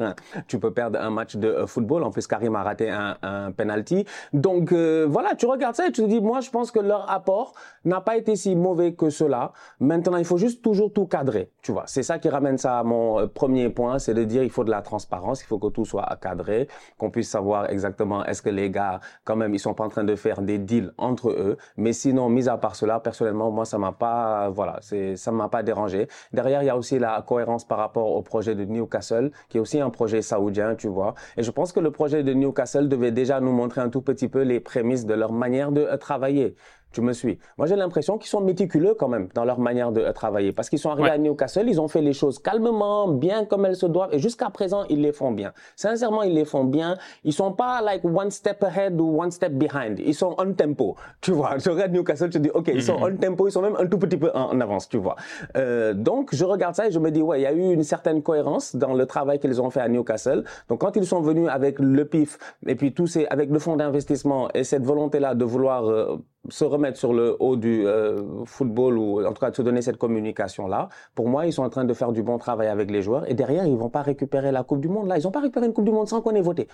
B: tu peux perdre un match de euh, football. En plus, Karim a raté un, un penalty. Donc euh, voilà, tu regardes ça et tu te dis, moi, je pense que leur apport n'a pas été si mauvais que cela. Maintenant, il faut juste toujours tout cadrer. Tu vois, c'est ça qui ramène ça à mon euh, premier point, c'est de dire, il faut de la transparence, il faut que tout soit cadré, qu'on puisse savoir exactement est-ce que les gars, quand même, ils sont pas en train de faire des deals entre eux. Mais sinon, mis à part cela, personnellement, moi, ça m'a pas, voilà, c'est, ça m'a pas dérangé. Derrière, il y a aussi la cohérence par rapport au projet de Newcastle, qui est aussi un projet saoudien, tu vois. Et je pense que le projet de Newcastle devait déjà nous montrer un tout petit peu les prémices de leur manière de euh, travailler. Tu me suis. Moi, j'ai l'impression qu'ils sont méticuleux quand même dans leur manière de travailler. Parce qu'ils sont arrivés à Newcastle, ils ont fait les choses calmement, bien comme elles se doivent. Et jusqu'à présent, ils les font bien. Sincèrement, ils les font bien. Ils sont pas like one step ahead ou one step behind. Ils sont on tempo. Tu vois, je regarde Newcastle, je dis, OK, ils sont on tempo, ils sont même un tout petit peu en, avance, tu vois. Euh, donc, je regarde ça et je me dis, ouais, il y a eu une certaine cohérence dans le travail qu'ils ont fait à Newcastle. Donc, quand ils sont venus avec le PIF et puis tous ces, avec le fonds d'investissement et cette volonté-là de vouloir euh, se remettre sur le haut du euh, football ou en tout cas de se donner cette communication là. Pour moi, ils sont en train de faire du bon travail avec les joueurs et derrière, ils vont pas récupérer la Coupe du Monde là. Ils ont pas récupéré une Coupe du Monde sans qu'on ait voté.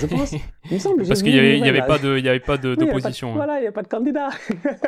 B: Je pense. Il me semble.
A: Parce qu'il n'y avait, pas de, il y avait pas d'opposition.
B: voilà, il n'y a pas de candidat.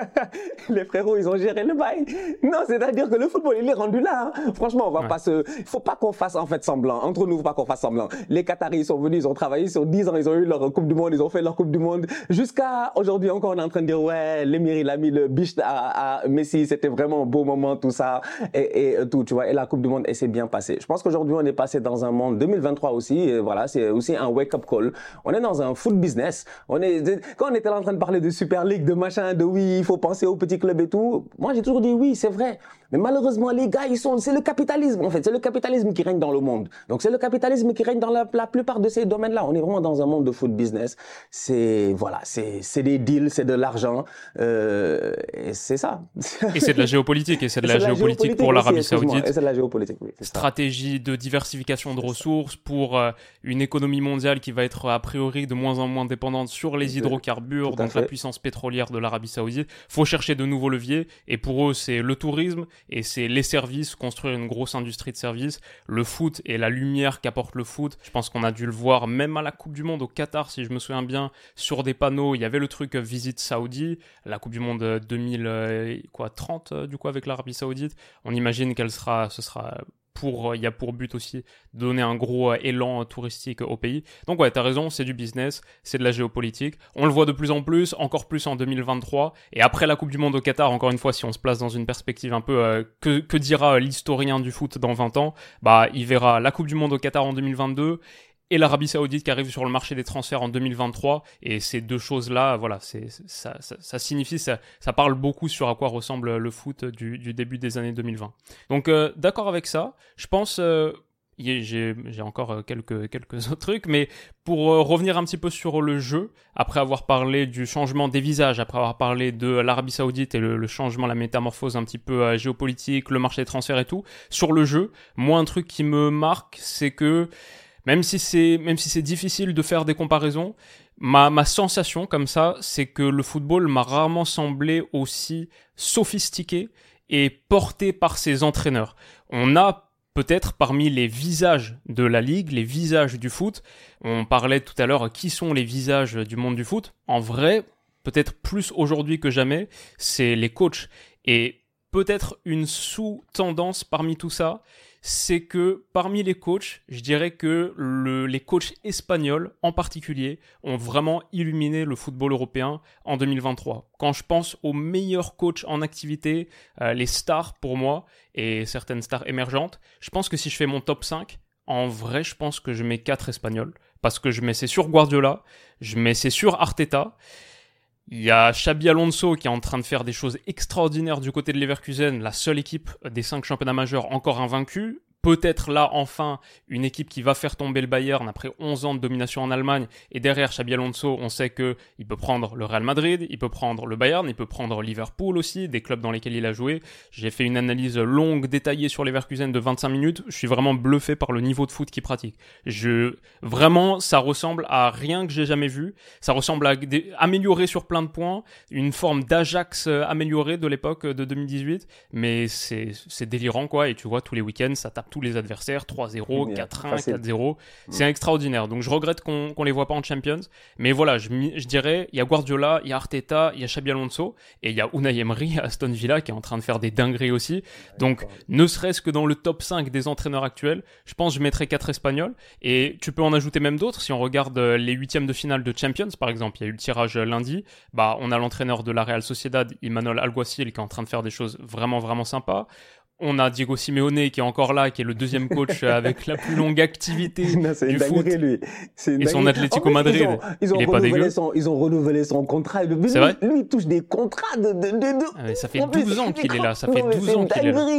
B: les frérots, ils ont géré le bail. Non, c'est-à-dire que le football, il est rendu là. Hein. Franchement, on va pas se, faut pas qu'on fasse en fait semblant. Entre nous, faut pas qu'on fasse semblant. Les Qataris, ils sont venus, ils ont travaillé sur 10 ans, ils ont eu leur Coupe du Monde, ils ont fait leur Coupe du Monde. Jusqu'à aujourd'hui encore, on est en train de dire, ouais, l'émir, il a mis le biche à, à Messi, c'était vraiment un beau moment, tout ça, et, et, tout, tu vois. Et la Coupe du Monde, et c'est bien passé. Je pense qu'aujourd'hui, on est passé dans un monde 2023 aussi, et voilà, c'est aussi un wake-up call. On est dans un foot business. On est, quand on était en train de parler de Super League, de machin, de oui, il faut penser aux petits clubs et tout, moi j'ai toujours dit oui, c'est vrai. Mais malheureusement, les gars, ils sont, c'est le capitalisme, en fait. C'est le capitalisme qui règne dans le monde. Donc, c'est le capitalisme qui règne dans la, plupart de ces domaines-là. On est vraiment dans un monde de foot business. C'est, voilà, c'est, c'est des deals, c'est de l'argent, euh, et c'est ça.
A: Et c'est de la géopolitique, et c'est de, la, géopolitique, pour l'Arabie Saoudite.
B: Et c'est de la géopolitique, oui.
A: Stratégie de diversification de ressources pour euh, une économie mondiale qui va être a priori de moins en moins dépendante sur les hydrocarbures, donc la puissance pétrolière de l'Arabie Saoudite. Faut chercher de nouveaux leviers, et pour eux, c'est le tourisme, et c'est les services, construire une grosse industrie de services, le foot et la lumière qu'apporte le foot. Je pense qu'on a dû le voir même à la Coupe du Monde au Qatar, si je me souviens bien, sur des panneaux, il y avait le truc Visite Saoudi, la Coupe du Monde 2030 euh, du coup avec l'Arabie Saoudite. On imagine qu'elle sera, ce sera pour, il y a pour but aussi de donner un gros euh, élan touristique au pays. Donc ouais, t'as raison, c'est du business, c'est de la géopolitique. On le voit de plus en plus, encore plus en 2023. Et après la Coupe du Monde au Qatar, encore une fois, si on se place dans une perspective un peu, euh, que, que dira l'historien du foot dans 20 ans Bah, il verra la Coupe du Monde au Qatar en 2022 et l'Arabie Saoudite qui arrive sur le marché des transferts en 2023. Et ces deux choses-là, voilà, c'est ça, ça, signifie, ça, ça, parle beaucoup sur à quoi ressemble le foot du, du début des années 2020. Donc euh, d'accord avec ça. Je pense. Euh, j'ai encore euh, quelques, quelques autres trucs, mais pour revenir un petit peu sur le jeu, après avoir parlé du changement des visages, après avoir parlé de l'Arabie Saoudite et le, le, changement, la métamorphose un petit peu géopolitique, le marché des transferts et tout, sur le jeu, moi un truc qui me marque, c'est que même si c'est même si c'est difficile de faire des comparaisons, ma, ma sensation comme ça, c'est que le football m'a rarement semblé aussi sophistiqué et porté par ses entraîneurs. On a peut-être parmi les visages de la ligue, les visages du foot, on parlait tout à l'heure qui sont les visages du monde du foot. En vrai, peut-être plus aujourd'hui que jamais, c'est les coachs. Et peut-être une sous-tendance parmi tout ça, c'est que parmi les coachs, je dirais que les coachs espagnols en particulier ont vraiment illuminé le football européen en 2023. Quand je pense aux meilleurs coachs en activité, euh, les stars pour moi, et certaines stars émergentes, je pense que si je fais mon top 5, en vrai, je pense que je mets 4 espagnols. Parce que je mets c'est sur Guardiola, je mets c'est sur Arteta, il y a Xabi Alonso qui est en train de faire des choses extraordinaires du côté de Leverkusen, la seule équipe des cinq championnats majeurs encore invaincue peut-être là enfin une équipe qui va faire tomber le Bayern après 11 ans de domination en Allemagne. Et derrière Xabi Alonso on sait que il peut prendre le Real Madrid, il peut prendre le Bayern, il peut prendre Liverpool aussi, des clubs dans lesquels il a joué. J'ai fait une analyse longue détaillée sur Leverkusen de 25 minutes, je suis vraiment bluffé par le niveau de foot qu'il pratique. Je vraiment ça ressemble à rien que j'ai jamais vu, ça ressemble à améliorer sur plein de points, une forme d'Ajax euh, améliorée de l'époque de 2018, mais c'est délirant quoi. Et tu vois tous les week-ends ça tape tous les adversaires, 3-0, 4-1, 4-0. C'est extraordinaire. Donc je regrette qu'on ne les voit pas en Champions. Mais voilà, je, je dirais, il y a Guardiola, il y a Arteta, il y a Xabi Alonso, et il y a Unai Emery à Aston Villa qui est en train de faire des dingueries aussi. Donc ne serait-ce que dans le top 5 des entraîneurs actuels, je pense que je mettrais 4 Espagnols. Et tu peux en ajouter même d'autres. Si on regarde euh, les huitièmes de finale de Champions, par exemple, il y a eu le tirage lundi. Bah, on a l'entraîneur de la Real Sociedad, Emmanuel Alguacil, qui est en train de faire des choses vraiment, vraiment sympas. On a Diego Simeone qui est encore là, qui est le deuxième coach avec la plus longue activité du foot. Lui. Et son Atlético Madrid.
B: Ils ont, renouvelé son, ils ont renouvelé son contrat. C'est vrai lui, il touche des contrats de... de, de...
A: Ah, ça fait 12 ans qu'il est là. Ça fait 12 ans qu'il est là.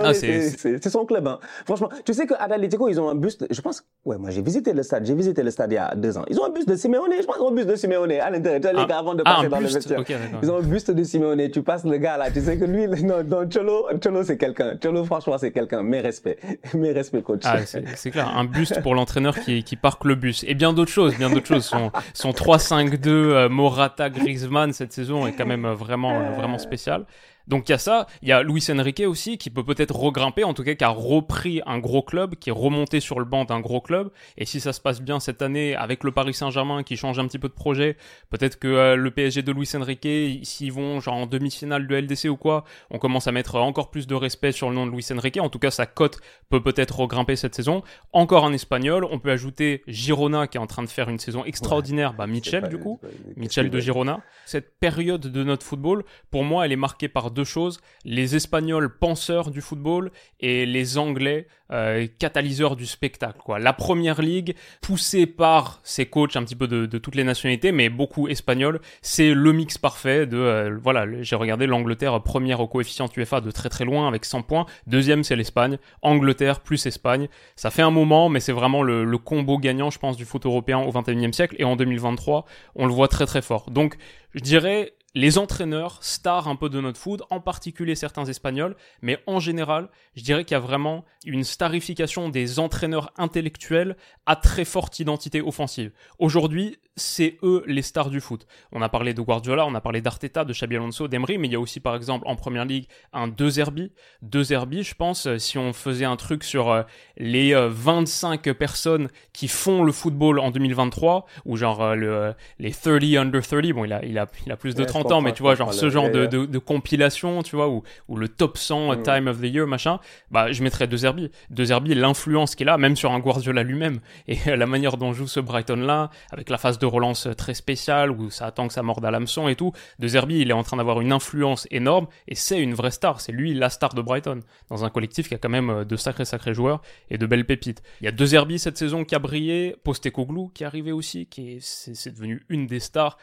B: Ah, c'est son club. Hein. Franchement, tu sais qu'à Atlético, ils ont un buste. Je pense... Ouais, moi j'ai visité le stade. J'ai visité le stade il y a deux ans. Ils ont un buste de Simeone. Je pense qu'ils ont un buste de Simeone à l'intérieur. les ah, gars, avant de passer dans le vestiaire. ils ont un buste de Simeone. Tu passes le gars là. Tu sais que lui, non, non Cholo, Cholo, c'est quelqu'un. Cholo, franchement, c'est quelqu'un. Mes respects. Mes respects, coach.
A: Ah, c'est clair. Un buste pour l'entraîneur qui, qui parque le bus. Et bien d'autres choses. Bien d'autres choses. Son, son 3-5-2, euh, Morata, Griezmann, cette saison est quand même euh, vraiment, euh, vraiment spécial. Donc il y a ça, il y a Luis Enrique aussi qui peut peut-être regrimper, en tout cas qui a repris un gros club, qui est remonté sur le banc d'un gros club. Et si ça se passe bien cette année avec le Paris Saint-Germain qui change un petit peu de projet, peut-être que euh, le PSG de Luis Enrique, s'ils vont genre en demi-finale de LDC ou quoi, on commence à mettre encore plus de respect sur le nom de Luis Enrique. En tout cas, sa cote peut peut-être regrimper cette saison. Encore un Espagnol, on peut ajouter Girona qui est en train de faire une saison extraordinaire. bah Michel du coup, Michel de Girona. Cette période de notre football, pour moi, elle est marquée par deux choses, les Espagnols penseurs du football et les Anglais euh, catalyseurs du spectacle. Quoi. La première ligue, poussée par ses coachs un petit peu de, toutes les nationalités, mais beaucoup espagnols, c'est le mix parfait de... Euh, voilà, j'ai regardé l'Angleterre première au coefficient UEFA de très très loin avec 100 points. Deuxième, c'est l'Espagne. Angleterre plus Espagne. Ça fait un moment, mais c'est vraiment le, le combo gagnant, je pense, du foot européen au 21e siècle. Et en 2023, on le voit très très fort. Donc, je dirais les entraîneurs stars un peu de notre foot, en particulier certains espagnols, mais en général, je dirais qu'il y a vraiment une starification des entraîneurs intellectuels à très forte identité offensive. Aujourd'hui, c'est eux les stars du foot. On a parlé de Guardiola, on a parlé d'Arteta, de Xabi Alonso, d'Emery, mais il y a aussi par exemple en première ligue un deux Zerbi. Deux Zerbi, je pense, euh, si on faisait un truc sur euh, les 25 euh, personnes qui font le football en 2023, ou genre le, les 30 under 30, bon il a, il a, il a plus de 30 ans, mais tu vois, genre ce genre de, de, compilation, tu vois, ou, ou le top 100 mm. time of the year, machin, bah je mettrais deux Zerbi. Deux Zerbi, l'influence qu'il a, même sur un Guardiola lui-même, et la manière dont joue ce Brighton-là, avec la phase de relance très spéciale où ça attend que ça morde à l'hameçon et tout. De Zerbi, il est en train d'avoir une influence énorme et c'est une vraie star. C'est lui la star de Brighton dans un collectif qui a quand même euh, de sacrés sacrés joueurs et de belles pépites. Il y a deux Zerbi cette saison qui a brillé, Postecoglou qui est arrivé aussi, qui est, c'est devenu une des stars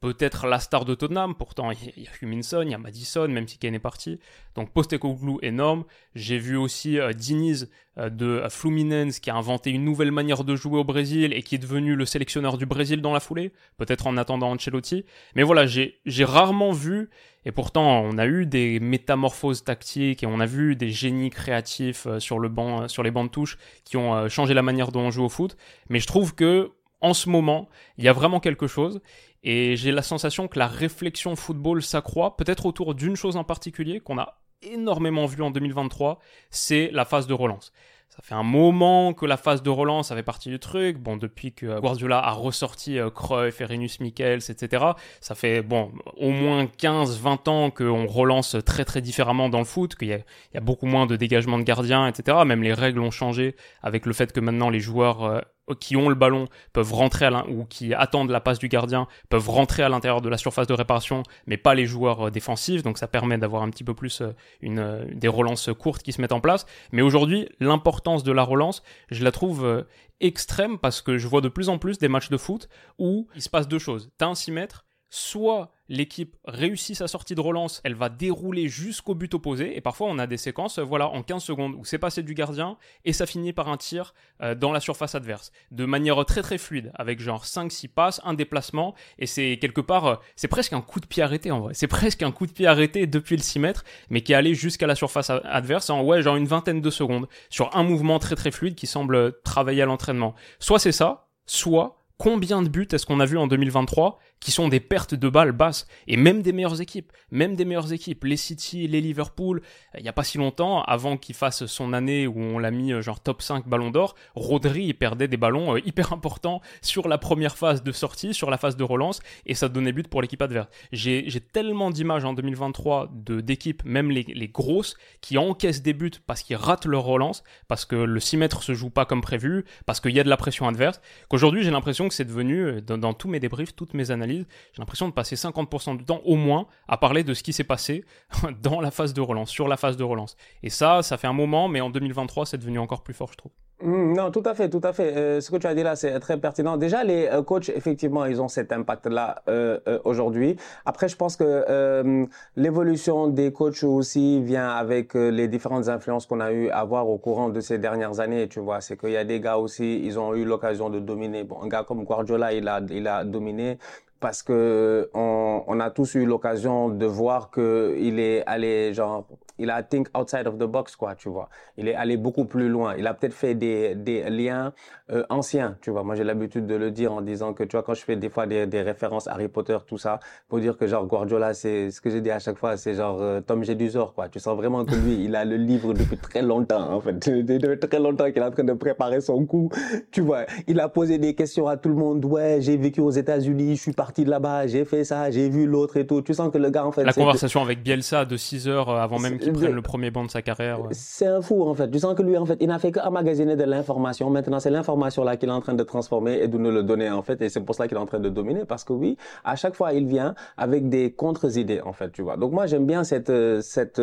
A: peut-être la star de Tottenham, pourtant il y a Huminson, il y a Madison, même si Kane est parti. Donc Postecoglou énorme. J'ai vu aussi euh, Diniz euh, de euh, Fluminense qui a inventé une nouvelle manière de jouer au Brésil et qui est devenu le sélectionneur du Brésil dans la foulée, peut-être en attendant Ancelotti. Mais voilà, j'ai rarement vu, et pourtant on a eu des métamorphoses tactiques et on a vu des génies créatifs sur le banc, sur les bancs de touche qui ont changé la manière dont on joue au foot. Mais je trouve que en ce moment, il y a vraiment quelque chose. Et j'ai la sensation que la réflexion football s'accroît, peut-être autour d'une chose en particulier qu'on a énormément vu en 2023, c'est la phase de relance. ça fait un moment que la phase de relance avait partie du truc. Bon, depuis que Guardiola a ressorti euh, Cruyff, Renus Michels, etc., ça fait bon au moins 15-20 ans qu'on relance très très différemment dans le foot, qu'il y, y, a beaucoup moins de dégagement de gardiens, etc. Même les règles ont changé avec le fait que maintenant les joueurs euh, qui ont le ballon peuvent rentrer à ou qui attendent la passe du gardien peuvent rentrer à l'intérieur de la surface de réparation, mais pas les joueurs euh, défensifs. Donc ça permet d'avoir un petit peu plus euh, une, euh, des relances courtes qui se mettent en place. Mais aujourd'hui, l'importance de la relance, je la trouve extrême parce que je vois de plus en plus des matchs de foot où il se passe deux choses. T'as un 6 mètres, soit l'équipe réussit sa sortie de relance, elle va dérouler jusqu'au but opposé, et parfois on a des séquences, voilà, en 15 secondes, où c'est passé du gardien, et ça finit par un tir euh, dans la surface adverse, de manière très très fluide, avec genre 5-6 passes, un déplacement, et c'est quelque part, euh, c'est presque un coup de pied arrêté en vrai, c'est presque un coup de pied arrêté depuis le 6 mètres, mais qui est allé jusqu'à la surface adverse en ouais, genre une vingtaine de secondes, sur un mouvement très très fluide qui semble travailler à l'entraînement. Soit c'est ça, soit combien de buts est-ce qu'on a vu en 2023 qui sont des pertes de balles basses et même des meilleures équipes, même des meilleures équipes, les City, les Liverpool, il y a pas si longtemps avant qu'il fasse son année où on l'a mis euh, genre top 5 ballons d'or, Rodri perdait des ballons euh, hyper importants sur la première phase de sortie, sur la phase de relance et ça donnait but pour l'équipe adverse. J'ai tellement d'images en 2023 de d'équipes, même les, grosses, qui encaissent des buts parce qu'ils ratent leur relance, parce que le 6 mètres se joue pas comme prévu, parce qu'il y a de la pression adverse, qu'aujourd'hui j'ai l'impression que c'est devenu, euh, dans, dans tous mes débriefs, toutes mes analyses, j'ai l'impression de passer 50% du temps au moins à parler de ce qui s'est passé dans la phase de relance, sur la phase de relance. Et ça, ça fait un moment, mais en 2023, c'est devenu encore plus fort, je trouve.
B: Mmh, non, tout à fait, tout à fait. Euh, ce que tu as dit là, c'est très pertinent. Déjà, les euh, coachs, effectivement, ils ont cet impact-là euh, aujourd'hui. Après, je pense que l'évolution des coachs aussi vient avec les différentes influences qu'on a eu à voir au courant de ces dernières années. Tu vois, c'est qu'il y a des gars aussi, ils ont eu l'occasion de dominer. Bon, un gars comme Guardiola, il a, il a dominé parce que on, on a tous eu l'occasion de voir que il est allé genre il a think outside of the box, quoi, tu vois. Il est allé beaucoup plus loin. Il a peut-être fait des, des liens euh, anciens, tu vois. Moi, j'ai l'habitude de le dire en disant que, tu vois, quand je fais des fois des, des références Harry Potter, tout ça, pour dire que genre Guardiola, c'est ce que j'ai dit à chaque fois, c'est genre euh, Tom Jedusor, quoi. Tu sens vraiment que lui, il a le livre depuis très longtemps, en fait. Depuis très longtemps qu'il est en train de préparer son coup, tu vois. Il a posé des questions à tout le monde. Ouais, j'ai vécu aux États-Unis, je suis parti de là-bas, j'ai fait ça, j'ai vu l'autre et tout. Tu sens que le gars, en fait.
A: La conversation avec Bielsa de 6 heures euh, avant même le premier banc de sa carrière.
B: C'est un fou en fait. Tu sens que lui en fait, il n'a fait qu'emmagasiner de l'information. Maintenant, c'est l'information là qu'il est en train de transformer et de nous le donner en fait. Et c'est pour ça qu'il est en train de dominer parce que oui, à chaque fois, il vient avec des contre-idées en fait, tu vois. Donc moi, j'aime bien cette, cette,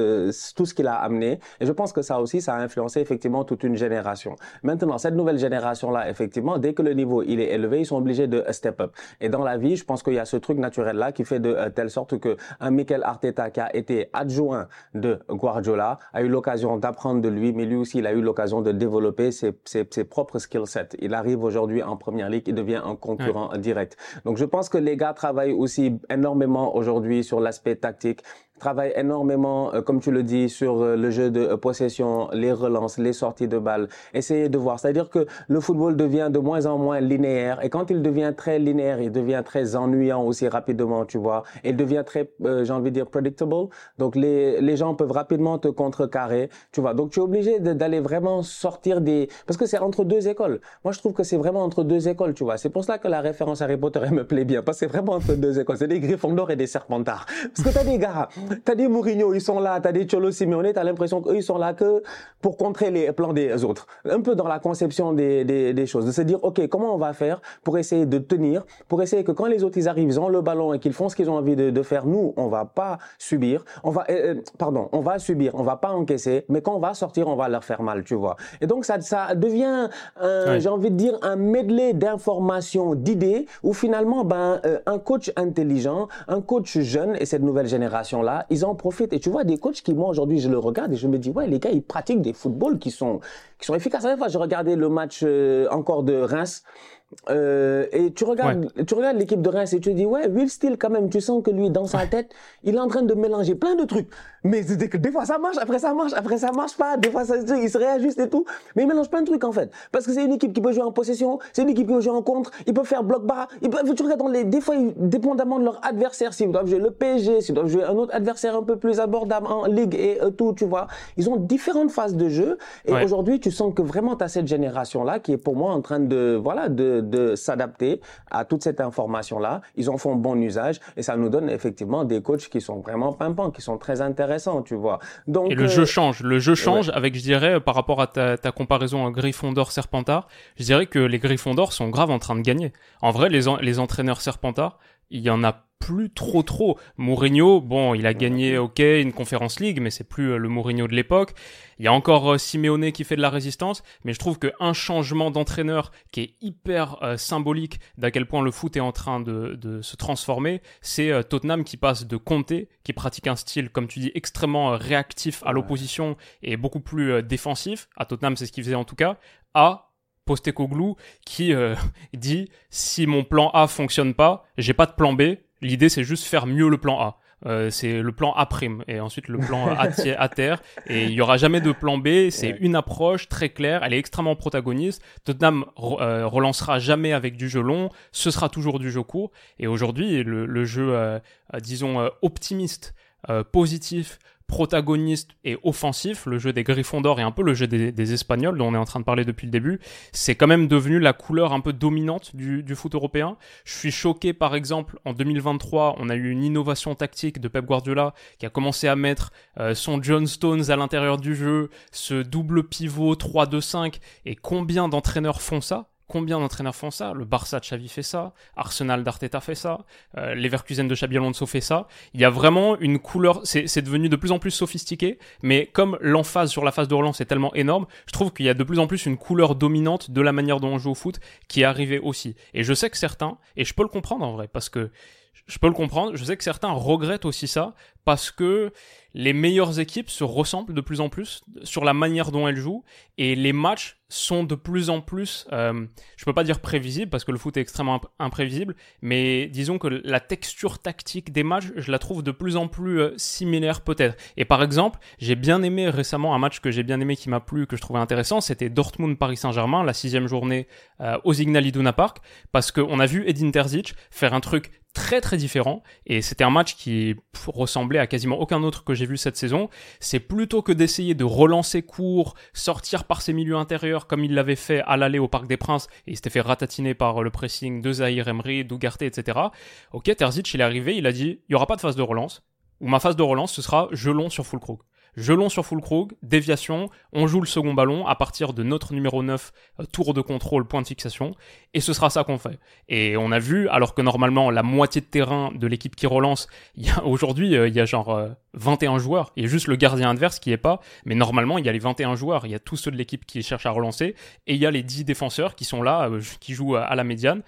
B: tout ce qu'il a amené. Et je pense que ça aussi, ça a influencé effectivement toute une génération. Maintenant, cette nouvelle génération là, effectivement, dès que le niveau il est élevé, ils sont obligés de step up. Et dans la vie, je pense qu'il y a ce truc naturel là qui fait de euh, telle sorte que un Mikel Arteta qui a été adjoint de Guardiola a eu l'occasion d'apprendre de lui, mais lui aussi, il a eu l'occasion de développer ses, ses, ses propres skill sets. Il arrive aujourd'hui en première ligue, il devient un concurrent direct. Donc, je pense que les gars travaillent aussi énormément aujourd'hui sur l'aspect tactique, travaille énormément, euh, comme tu le dis, sur euh, le jeu de euh, possession, les relances, les sorties de balles. Essayez de voir. C'est-à-dire que le football devient de moins en moins linéaire. Et quand il devient très linéaire, il devient très ennuyant aussi rapidement, tu vois. Il devient très, j'ai envie de dire, predictable. Donc les, les gens peuvent rapidement te contrecarrer, tu vois. Donc tu es obligé d'aller vraiment sortir des... Parce que c'est entre deux écoles. Moi, je trouve que c'est vraiment entre deux écoles, tu vois. C'est pour ça que la référence Harry Potter, elle me plaît bien. Parce que c'est vraiment entre deux écoles. C'est des Gryffondor et des Serpentards. Parce que t'as des gars T'as des Mourinho, ils sont là. T'as des Cholo Simeone, t'as l'impression qu'eux, ils sont là que pour contrer les plans des autres. Un peu dans la conception des, des, des, choses. De se dire, OK, comment on va faire pour essayer de tenir, pour essayer que quand les autres, ils arrivent, ils ont le ballon et qu'ils font ce qu'ils ont envie de, de, faire, nous, on va pas subir. On va, euh, euh, pardon, on va subir, on va pas encaisser, mais quand on va sortir, on va leur faire mal, tu vois. Et donc, ça, ça devient, j'ai envie de dire, un medley d'informations, d'idées, où finalement, ben, euh, un coach intelligent, un coach jeune et cette nouvelle génération-là, ils en profitent. Et tu vois des coachs qui, moi, aujourd'hui, je le regarde et je me dis, ouais, les gars, ils pratiquent des footballs qui sont, qui sont efficaces. La fois, je regardais le match euh, encore de Reims Euh, et tu regardes, tu regardes l'équipe de Reims et tu te dis, ouais, Will Steele, quand même, tu sens que lui, dans sa tête, il est en train de mélanger plein de trucs. Mais des fois ça marche, après ça marche, après ça marche pas, des fois ça, il se réajuste et tout. Mais il mélange plein de trucs, en fait. Parce que c'est une équipe qui peut jouer en possession, c'est une équipe qui peut jouer en contre, ils peuvent faire bloc bas, ils peuvent, tu regardes dans les, des fois, dépendamment de leur adversaire, s'ils doivent jouer le PSG, s'ils doivent jouer un autre adversaire un peu plus abordable en ligue et euh, tout, tu vois. Ils ont différentes phases de jeu. Et aujourd'hui, tu sens que vraiment tu as cette génération-là qui est pour moi en train de, voilà, de, de s'adapter à toute cette information-là. Ils en font bon usage et ça nous donne effectivement des coachs qui sont vraiment pimpants, qui sont très intéressants, tu vois.
A: Donc, et le jeu euh, change. Le jeu change avec, je dirais, par rapport à ta, ta comparaison à Gryffondor Serpentard, je dirais que les Gryffondors sont grave en train de gagner. En vrai, les, les entraîneurs Serpentard, il y en a plus trop trop. Mourinho, bon, il a gagné, ok, une conférence league, mais c'est plus euh, le Mourinho de l'époque. Il y a encore euh, Simeone qui fait de la résistance, mais je trouve qu'un changement d'entraîneur qui est hyper euh, symbolique d'à quel point le foot est en train de, de se transformer, c'est Tottenham qui passe de Conte, qui pratique un style, comme tu dis, extrêmement réactif à l'opposition et beaucoup plus défensif, à Tottenham c'est ce qu'il faisait en tout cas, à Postecoglou qui dit si mon plan A fonctionne pas, j'ai pas de plan B, L'idée, c'est juste faire mieux le plan A. Euh, c'est le plan A prime et ensuite le plan A, à terre. Et il y aura jamais de plan B. C'est une approche très claire. Elle est extrêmement protagoniste. Tottenham euh, relancera jamais avec du jeu long. Ce sera toujours du jeu court. Et aujourd'hui le, jeu euh, disons optimiste positif protagoniste et offensif, le jeu des Griffons d'or et un peu le jeu des, Espagnols dont on est en train de parler depuis le début, c'est quand même devenu la couleur un peu dominante du, foot européen. Je suis choqué par exemple en 2023, on a eu une innovation tactique de Pep Guardiola qui a commencé à mettre euh, son John Stones à l'intérieur du jeu, ce double pivot 3-2-5 et combien d'entraîneurs font ça? Combien d'entraîneurs font ça? Le Barça de Xavi fait ça, Arsenal d'Arteta fait ça, euh, Leverkusen de Xabi Alonso fait ça. Il y a vraiment une couleur, c'est devenu de plus en plus sophistiqué, mais comme l'emphase sur la phase de relance est tellement énorme, je trouve qu'il y a de plus en plus une couleur dominante de la manière dont on joue au foot qui est arrivée aussi. Et je sais que certains, et je peux le comprendre en vrai, parce que je peux le comprendre, je sais que certains regrettent aussi ça, parce que les meilleures équipes se ressemblent de plus en plus sur la manière dont elles jouent et les matchs sont de plus en plus, euh, je peux pas dire prévisibles parce que le foot est extrêmement imprévisible, mais disons que la texture tactique des matchs, je la trouve de plus en plus euh, similaire peut-être. Et par exemple, j'ai bien aimé récemment un match que j'ai bien aimé qui m'a plu, que je trouvais intéressant, c'était Dortmund-Paris Saint-Germain, la sixième journée euh, au Signal Iduna Park, parce qu'on a vu Edin Terzic faire un truc très très différent et c'était un match qui ressemblait à quasiment aucun autre que j'ai vu cette saison. C'est plutôt que d'essayer de relancer court, sortir par ses milieux intérieurs comme il l'avait fait à l'aller au Parc des Princes et il s'était fait ratatiner par le pressing de Zahir Emery, d'Ugarte, etc. Ok, Terzic il est arrivé, il a dit il y aura pas de phase de relance ou ma phase de relance ce sera gelon sur full. Gelon sur full déviation, on joue le second ballon à partir de notre numéro 9, euh, tour de contrôle, point de fixation, et ce sera ça qu'on fait. Et on a vu, alors que normalement la moitié de terrain de l'équipe qui relance, aujourd'hui euh, il y a genre 21 euh, joueurs, il y a juste le gardien adverse qui est pas, mais normalement il y a les 21 joueurs, il y a tous ceux de l'équipe qui cherchent à relancer, et il y a les 10 défenseurs qui sont là, qui jouent à la médiane,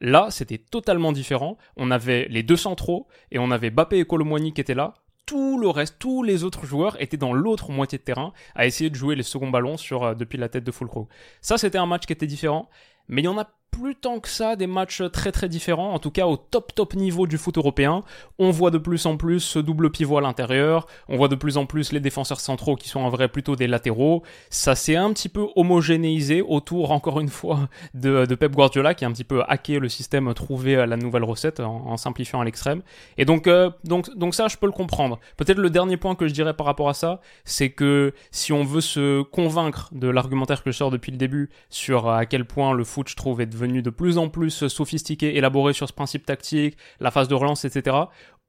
A: Là, c'était totalement différent. On avait les deux centraux et on avait Bappé et Colomboigny qui étaient là tout le reste, tous les autres joueurs étaient dans l'autre moitié de terrain à essayer de jouer les seconds ballons sur, euh, depuis la tête de Fulcro. Ça, c'était un match qui était différent, mais il y en a plus tant que ça des matchs très très différents, en tout cas au top top niveau du foot européen. On voit de plus en plus ce double pivot à l'intérieur, on voit de plus en plus les défenseurs centraux qui sont en vrai plutôt des latéraux. Ça s'est un petit peu homogénéisé autour, encore une fois, de, Pep Guardiola qui a un petit peu hacké le système, trouvé la nouvelle recette en, simplifiant à l'extrême. Et donc, euh, donc, donc ça, je peux le comprendre. Peut-être le dernier point que je dirais par rapport à ça, c'est que si on veut se convaincre de l'argumentaire que je sors depuis le début sur à quel point le foot, je trouve, est devenu de plus en plus sophistiqué, élaboré sur ce principe tactique, la phase de relance, etc.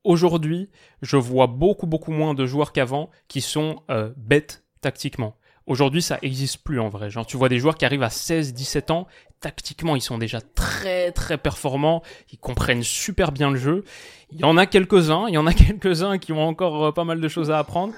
A: Aujourd'hui, je vois beaucoup beaucoup moins de joueurs qu'avant qui sont euh, bêtes tactiquement. Aujourd'hui, ça existe plus en vrai. Genre, tu vois des joueurs qui arrivent à 16, 17 ans, tactiquement, ils sont déjà très, très performants, ils comprennent super bien le jeu. Il y en a quelques-uns, il y en a quelques-uns qui ont encore euh, pas mal de choses à apprendre,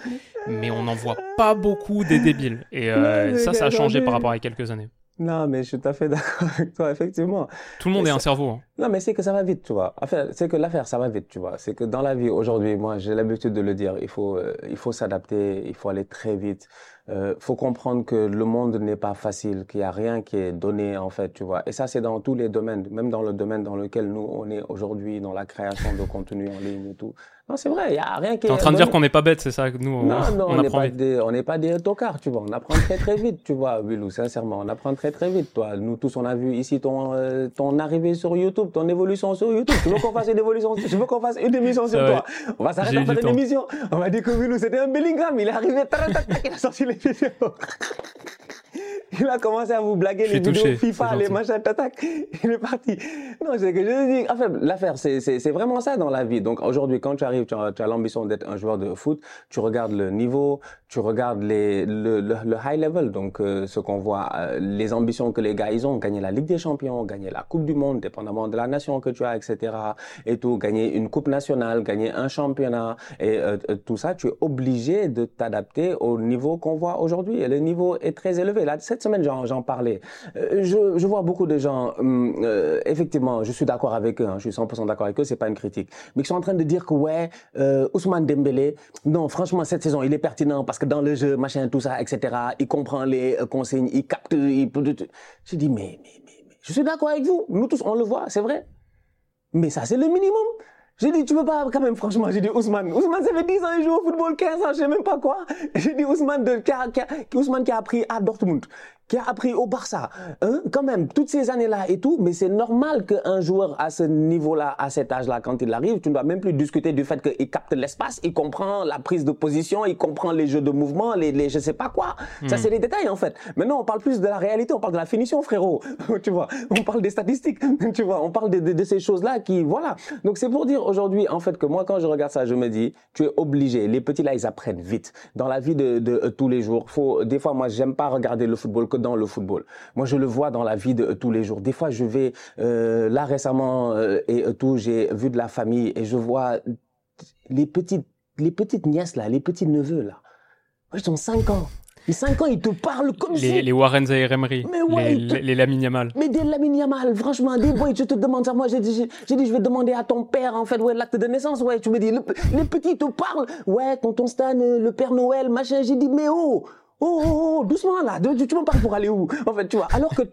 A: mais on n'en voit pas beaucoup des débiles. Et euh, ça, ça a changé par rapport à quelques années.
B: Non, mais je suis tout à fait d'accord avec toi, effectivement.
A: Tout le monde est un cerveau. Hein.
B: Non, mais c'est que ça va vite, tu vois. Enfin, c'est que l'affaire, ça va vite, tu vois. C'est que dans la vie, aujourd'hui, moi, j'ai l'habitude de le dire, il faut, euh, il faut s'adapter, il faut aller très vite. euh, faut comprendre que le monde n'est pas facile, qu'il y a rien qui est donné en fait, tu vois. Et ça, c'est dans tous les domaines, même dans le domaine dans lequel nous on est aujourd'hui, dans la création de contenu en ligne et tout. Non, c'est vrai, il y a rien qui.
A: T'es en train de dire qu'on n'est pas bête, c'est ça que nous on,
B: non, non, on,
A: n'est
B: pas des, on n'est pas des tocards, tu vois. On apprend très très vite, tu vois, Willou, sincèrement, on apprend très très vite. Toi, nous tous, on a vu ici ton euh, ton arrivée sur YouTube, ton évolution sur YouTube. Tu veux qu'on fasse une évolution, tu veux qu'on fasse une émission sur toi? On va s'arrêter à faire une émission. On va dire que Willou, c'était un Bellingham. Il est arrivé, tac, tac, tac, il a sorti les vidéos. il a commencé à vous blaguer les vidéos FIFA, les machins, tac, il est parti. Non, c'est que je dis, en fait, l'affaire, c'est vraiment ça dans la vie. Donc aujourd'hui, quand tu arrives, tu as, as l'ambition d'être un joueur de foot, tu regardes le niveau, tu regardes les, le, le, le high level, donc euh, ce qu'on voit, euh, les ambitions que les gars ils ont, gagner la Ligue des Champions, gagner la Coupe du Monde, dépendamment de la nation que tu as, etc. Et tout, gagner une Coupe nationale, gagner un championnat, et euh, tout ça, tu es obligé de t'adapter au niveau qu'on voit aujourd'hui. Et le niveau est très élevé. Cette semaine, j'en parlais. je, je, vois beaucoup de gens, hum, effectivement, je suis d'accord avec eux, hein, je suis 100% d'accord avec eux, c'est pas une critique, mais qui sont en train de dire que ouais, Ousmane Dembélé, non, franchement, cette saison, il est pertinent parce que dans le jeu, machin, tout ça, etc., il comprend les euh, consignes, il capte. Je dis, mais, mais, mais, mais, je suis d'accord avec vous. Nous tous, on le voit, c'est vrai. Mais ça, c'est le minimum. J'ai dit, tu veux pas, quand même, franchement, j'ai dit, Ousmane. Ousmane, ça fait 10 ans, il joue au football, 15 ans, je sais même pas quoi. J'ai dit, Ousmane, de, qui, a, qui, a, Ousmane qui a appris à Dortmund qui a appris au Barça, hein, quand même, toutes ces années-là et tout, mais c'est normal qu'un joueur à ce niveau-là, à cet âge-là, quand il arrive, tu ne dois même plus discuter du fait qu'il capte l'espace, il comprend la prise de position, il comprend les jeux de mouvement, les, les je sais pas quoi. Ça, hmm. c'est les détails, en fait. Maintenant, on parle plus de la réalité, on parle de la finition, frérot. tu vois, on parle des statistiques, tu vois, on parle de, de, de ces choses-là qui, voilà. Donc, c'est pour dire aujourd'hui, en fait, que moi, quand je regarde ça, je me dis, tu es obligé. Les petits là, ils apprennent vite. Dans la vie de, de, de tous les jours, faut, des fois, moi, j'aime pas regarder le football que dans le football. Moi, je le vois dans la vie de tous les jours. Des fois, je vais euh, là récemment euh, et euh, tout, j'ai vu de la famille et je vois les petites, les petites nièces là, les petits neveux là. Ils ont 5 ans. Les 5 ans, ils te parlent comme
A: les,
B: si...
A: Les Warren Zaire Emery, les, les, les Lamine Yamal.
B: Mais des Lamine Yamal, franchement, des boys, je te demande ça. Moi, j'ai dit, je vais demander à ton père, en fait, ouais, l'acte de naissance, ouais. Tu me dis, les petits te parlent. Ouais, tonton Stan, le Père Noël, machin. J'ai dit, mais oh, Oh, oh, oh, doucement là, tu, tu m'en parles pour aller où? En fait, tu vois, alors que,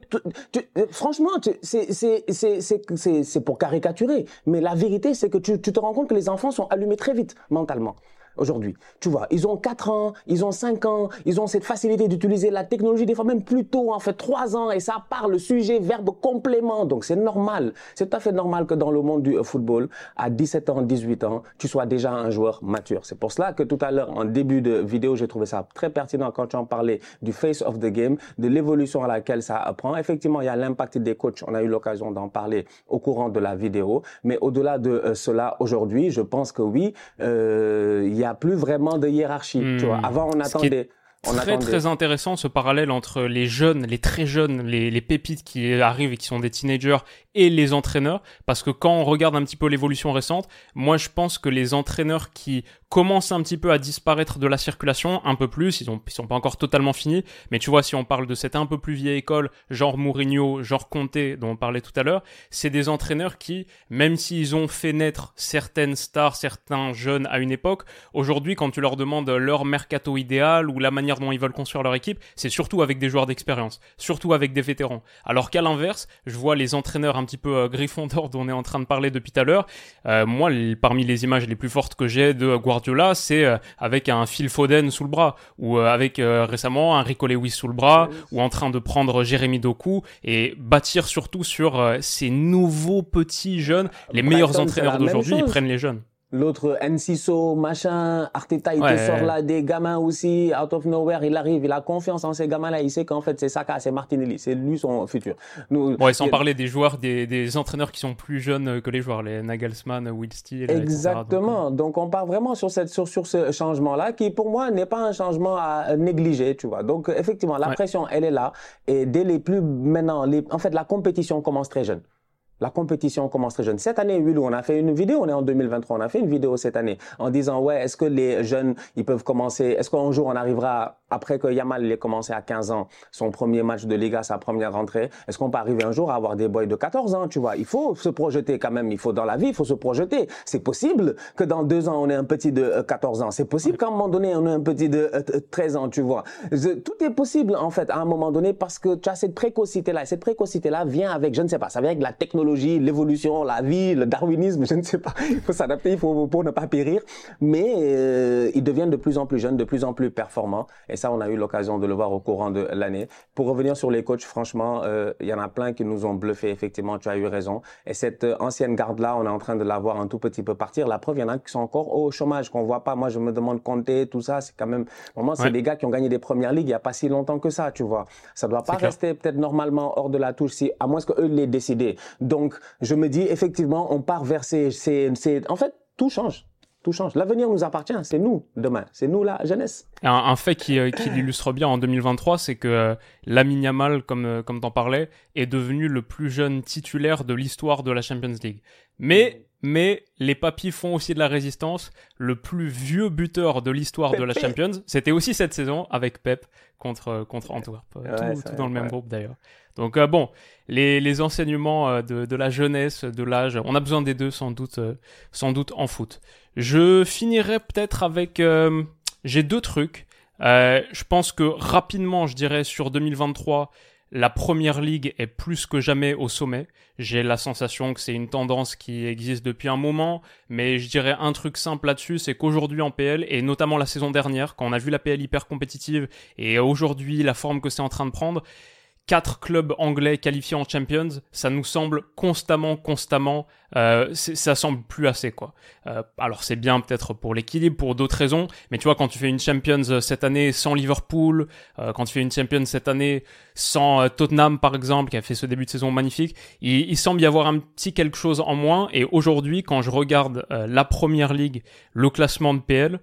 B: tu, franchement, c'est pour caricaturer, mais la vérité, c'est que tu, tu te rends compte que les enfants sont allumés très vite mentalement aujourd'hui. Tu vois, ils ont 4 ans, ils ont 5 ans, ils ont cette facilité d'utiliser la technologie, des fois même plus tôt, en fait 3 ans, et ça parle sujet, verbe, complément. Donc c'est normal, c'est tout à fait normal que dans le monde du football, à 17 ans, 18 ans, tu sois déjà un joueur mature. C'est pour cela que tout à l'heure, en début de vidéo, j'ai trouvé ça très pertinent quand tu en parlais du face of the game, de l'évolution à laquelle ça apprend. Effectivement, il y a l'impact des coachs. On a eu l'occasion d'en parler au courant de la vidéo. Mais au-delà de euh, cela, aujourd'hui, je pense que oui, euh, il y a plus vraiment de hiérarchie. Tu vois, hmm. avant on attendait.
A: On très très intéressant ce parallèle entre les jeunes, les très jeunes, les, les pépites qui arrivent et qui sont des teenagers et les entraîneurs. Parce que quand on regarde un petit peu l'évolution récente, moi je pense que les entraîneurs qui commencent un petit peu à disparaître de la circulation un peu plus, ils ont ils sont pas encore totalement finis, mais tu vois si on parle de cette un peu plus vieille école, genre Mourinho, genre Conte dont on parlait tout à l'heure, c'est des entraîneurs qui même s'ils ont fait naître certaines stars, certains jeunes à une époque, aujourd'hui quand tu leur demandes leur mercato idéal ou la manière dont ils veulent construire leur équipe, c'est surtout avec des joueurs d'expérience, surtout avec des vétérans. Alors qu'à l'inverse, je vois les entraîneurs un petit peu euh, griffon d'or dont on est en train de parler depuis tout à l'heure. Euh, moi, parmi les images les plus fortes que j'ai de Guardiola, c'est euh, avec un Phil Foden sous le bras, ou avec récemment un Rico Lewis sous le bras, ou en train de prendre Jérémy Doku et bâtir surtout sur ces nouveaux petits jeunes. Les meilleurs entraîneurs d'aujourd'hui, ils prennent les jeunes.
B: L'autre, Enciso, machin, Arteta, il te sort là des gamins aussi, out of nowhere, il arrive, il a confiance en ces gamins-là, il sait qu'en fait c'est Saka, c'est Martinelli, c'est lui son futur.
A: Nous, ouais, sans parler des joueurs, des, des, entraîneurs qui sont plus jeunes que les joueurs, les Nagelsmann, Will Steele.
B: Exactement. Donc, Donc, on part vraiment sur cette, sur, sur ce changement-là, qui pour moi n'est pas un changement à négliger, tu vois. Donc effectivement, la pression, elle est là, et dès les plus maintenant, les, en fait, la compétition commence très jeune. La compétition commence très jeune. Cette année, Willow, on a fait une vidéo, on est en 2023, on a fait une vidéo cette année en disant, ouais, est-ce que les jeunes, ils peuvent commencer, est-ce qu'un jour on arrivera, après que Yamal ait commencé à 15 ans, son premier match de Liga, sa première rentrée, est-ce qu'on peut arriver un jour à avoir des boys de 14 ans, tu vois? Il faut se projeter quand même, il faut dans la vie, il faut se projeter. C'est possible que dans deux ans, on ait un petit de 14 euh, ans. C'est possible qu'à un moment donné, on ait un petit de 13 euh, ans, tu vois? Tout est possible, en fait, à un moment donné, parce que tu as cette précocité-là. Et cette précocité-là vient avec, je ne sais pas, ça vient avec la technologie l'évolution, la vie, le darwinisme, je ne sais pas. Il faut s'adapter, il faut pour ne pas périr. Mais euh, ils deviennent de plus en plus jeunes, de plus en plus performants. Et ça, on a eu l'occasion de le voir au courant de l'année. Pour revenir sur les coachs, franchement, euh, il y en a plein qui nous ont bluffé. Effectivement, tu as eu raison. Et cette euh, ancienne garde-là, on est en train de la voir un tout petit peu partir. La preuve, il y en a qui sont encore au chômage, qu'on voit pas. Moi, je me demande compter tout ça. C'est quand même, moment, c'est des gars qui ont gagné des premières ligues il y a pas si longtemps que ça, tu vois. Ça doit pas rester peut-être normalement hors de la touche, si à moins que eux l'aient décidé. Donc, je me dis, effectivement, on part vers ces, en fait, tout change. Tout change. L'avenir nous appartient. C'est nous, demain. C'est nous, la jeunesse.
A: Un, fait qui, euh, qui l'illustre bien en 2023, c'est que euh, Lamine Yamal, comme, euh, comme t'en parlais, est devenu le plus jeune titulaire de l'histoire de la Champions League. Mais, mais, les papis font aussi de la résistance. Le plus vieux buteur de l'histoire de la Champions, c'était aussi cette saison avec Pep contre, contre Antwerp. tout, dans le même groupe d'ailleurs. Donc euh, bon, les, les enseignements euh, de, de, la jeunesse, de l'âge, on a besoin des deux sans doute, euh, sans doute en foot. Je finirai peut-être avec, j'ai deux trucs. je pense que rapidement, je dirais sur 2023, la première ligue est plus que jamais au sommet. J'ai la sensation que c'est une tendance qui existe depuis un moment, mais je dirais un truc simple là-dessus, c'est qu'aujourd'hui en PL, et notamment la saison dernière, quand on a vu la PL hyper compétitive, et aujourd'hui la forme que c'est en train de prendre, quatre clubs anglais qualifiés en Champions, ça nous semble constamment, constamment, euh, ça semble plus assez quoi. Euh, alors c'est bien peut-être pour l'équilibre, pour d'autres raisons, mais tu vois quand tu fais une Champions euh, cette année sans Liverpool, euh, quand tu fais une Champions cette année sans euh, Tottenham par exemple, qui a fait ce début de saison magnifique, il, il semble y avoir un petit quelque chose en moins. Et aujourd'hui, quand je regarde la Première Ligue, le classement de PL,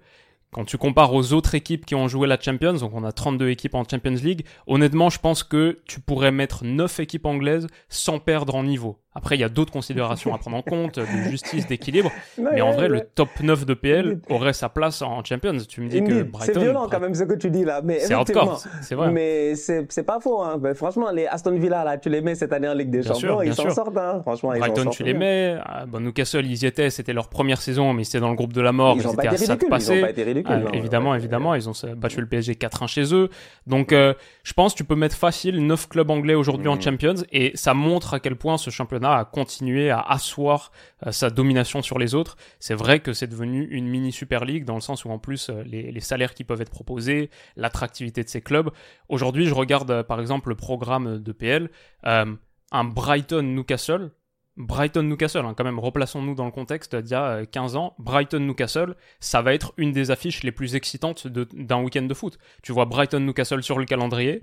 A: quand tu compares aux autres équipes qui ont joué la Champions, donc on a 32 équipes en Champions League, honnêtement, je pense que tu pourrais mettre 9 équipes anglaises sans perdre en niveau. Après, il y a d'autres considérations à prendre en compte, de justice, d'équilibre. mais en vrai, le top 9 de PL aurait sa place en Champions. Tu me dis que Brighton.
B: C'est violent quand même ce que tu dis là. Mais c'est hardcore, c'est vrai. Mais c'est pas faux. Hein. Franchement, les Aston Villa, là, tu les mets cette année en Ligue des Champions, ils s'en sortent. Hein. Franchement,
A: Brighton, tu les mets. Ah, bon, Newcastle, ils y étaient. C'était leur première saison, mais c'était dans le groupe de la mort. Ils, ils étaient à ça de passer. Ils ont pas été ridicules. Ah, évidemment, évidemment. Ils ont battu le PSG 4-1 chez eux. Donc, euh, je pense tu peux mettre facile 9 clubs anglais aujourd'hui en mm. Champions. Et ça montre à quel point ce championnat a continué à asseoir euh, sa domination sur les autres. C'est vrai que c'est devenu une mini Super League dans le sens où en plus euh, les, salaires qui peuvent être proposés, l'attractivité de ces clubs. Aujourd'hui, je regarde euh, par exemple le programme de PL, un Brighton-Newcastle. Brighton-Newcastle, hein, quand même, replaçons-nous dans le contexte d'il y a 15 ans. Brighton-Newcastle, ça va être une des affiches les plus excitantes d'un week-end de foot. Tu vois Brighton-Newcastle sur le calendrier,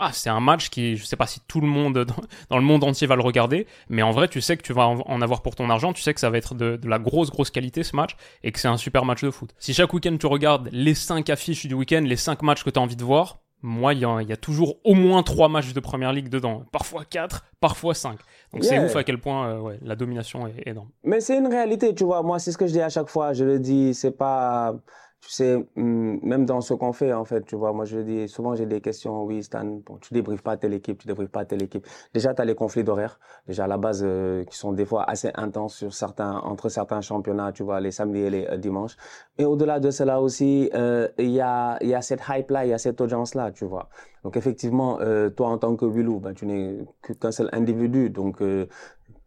A: ah, c'est un match qui, je sais pas si tout le monde dans, le monde entier va le regarder, mais en vrai, tu sais que tu vas en avoir pour ton argent, tu sais que ça va être de, la grosse, grosse qualité ce match, et que c'est un super match de foot. Si chaque week-end tu regardes les 5 affiches du week-end, les 5 matchs que tu as envie de voir, moi, il y, a toujours au moins 3 matchs de première ligue dedans. Parfois 4, parfois 5. Donc c'est ouf à quel point euh, ouais, la domination est énorme.
B: Mais c'est une réalité, tu vois. Moi, c'est ce que je dis à chaque fois. Je le dis, c'est pas tu sais, hum, même dans ce qu'on fait, en fait, tu vois, moi je dis, souvent j'ai des questions, oui, Stan, bon, tu débriefes pas telle équipe, tu débriefes pas telle équipe. Déjà, tu as les conflits d'horaire, déjà à la base, euh, qui sont des fois assez intenses sur certains, entre certains championnats, tu vois, les samedis et les euh, dimanches. Et au-delà de cela aussi, euh, il y, a, y a cette hype-là, il y a cette audience-là, tu vois. Donc effectivement, toi en tant que Wilou, ben, tu n'es qu'un seul individu, donc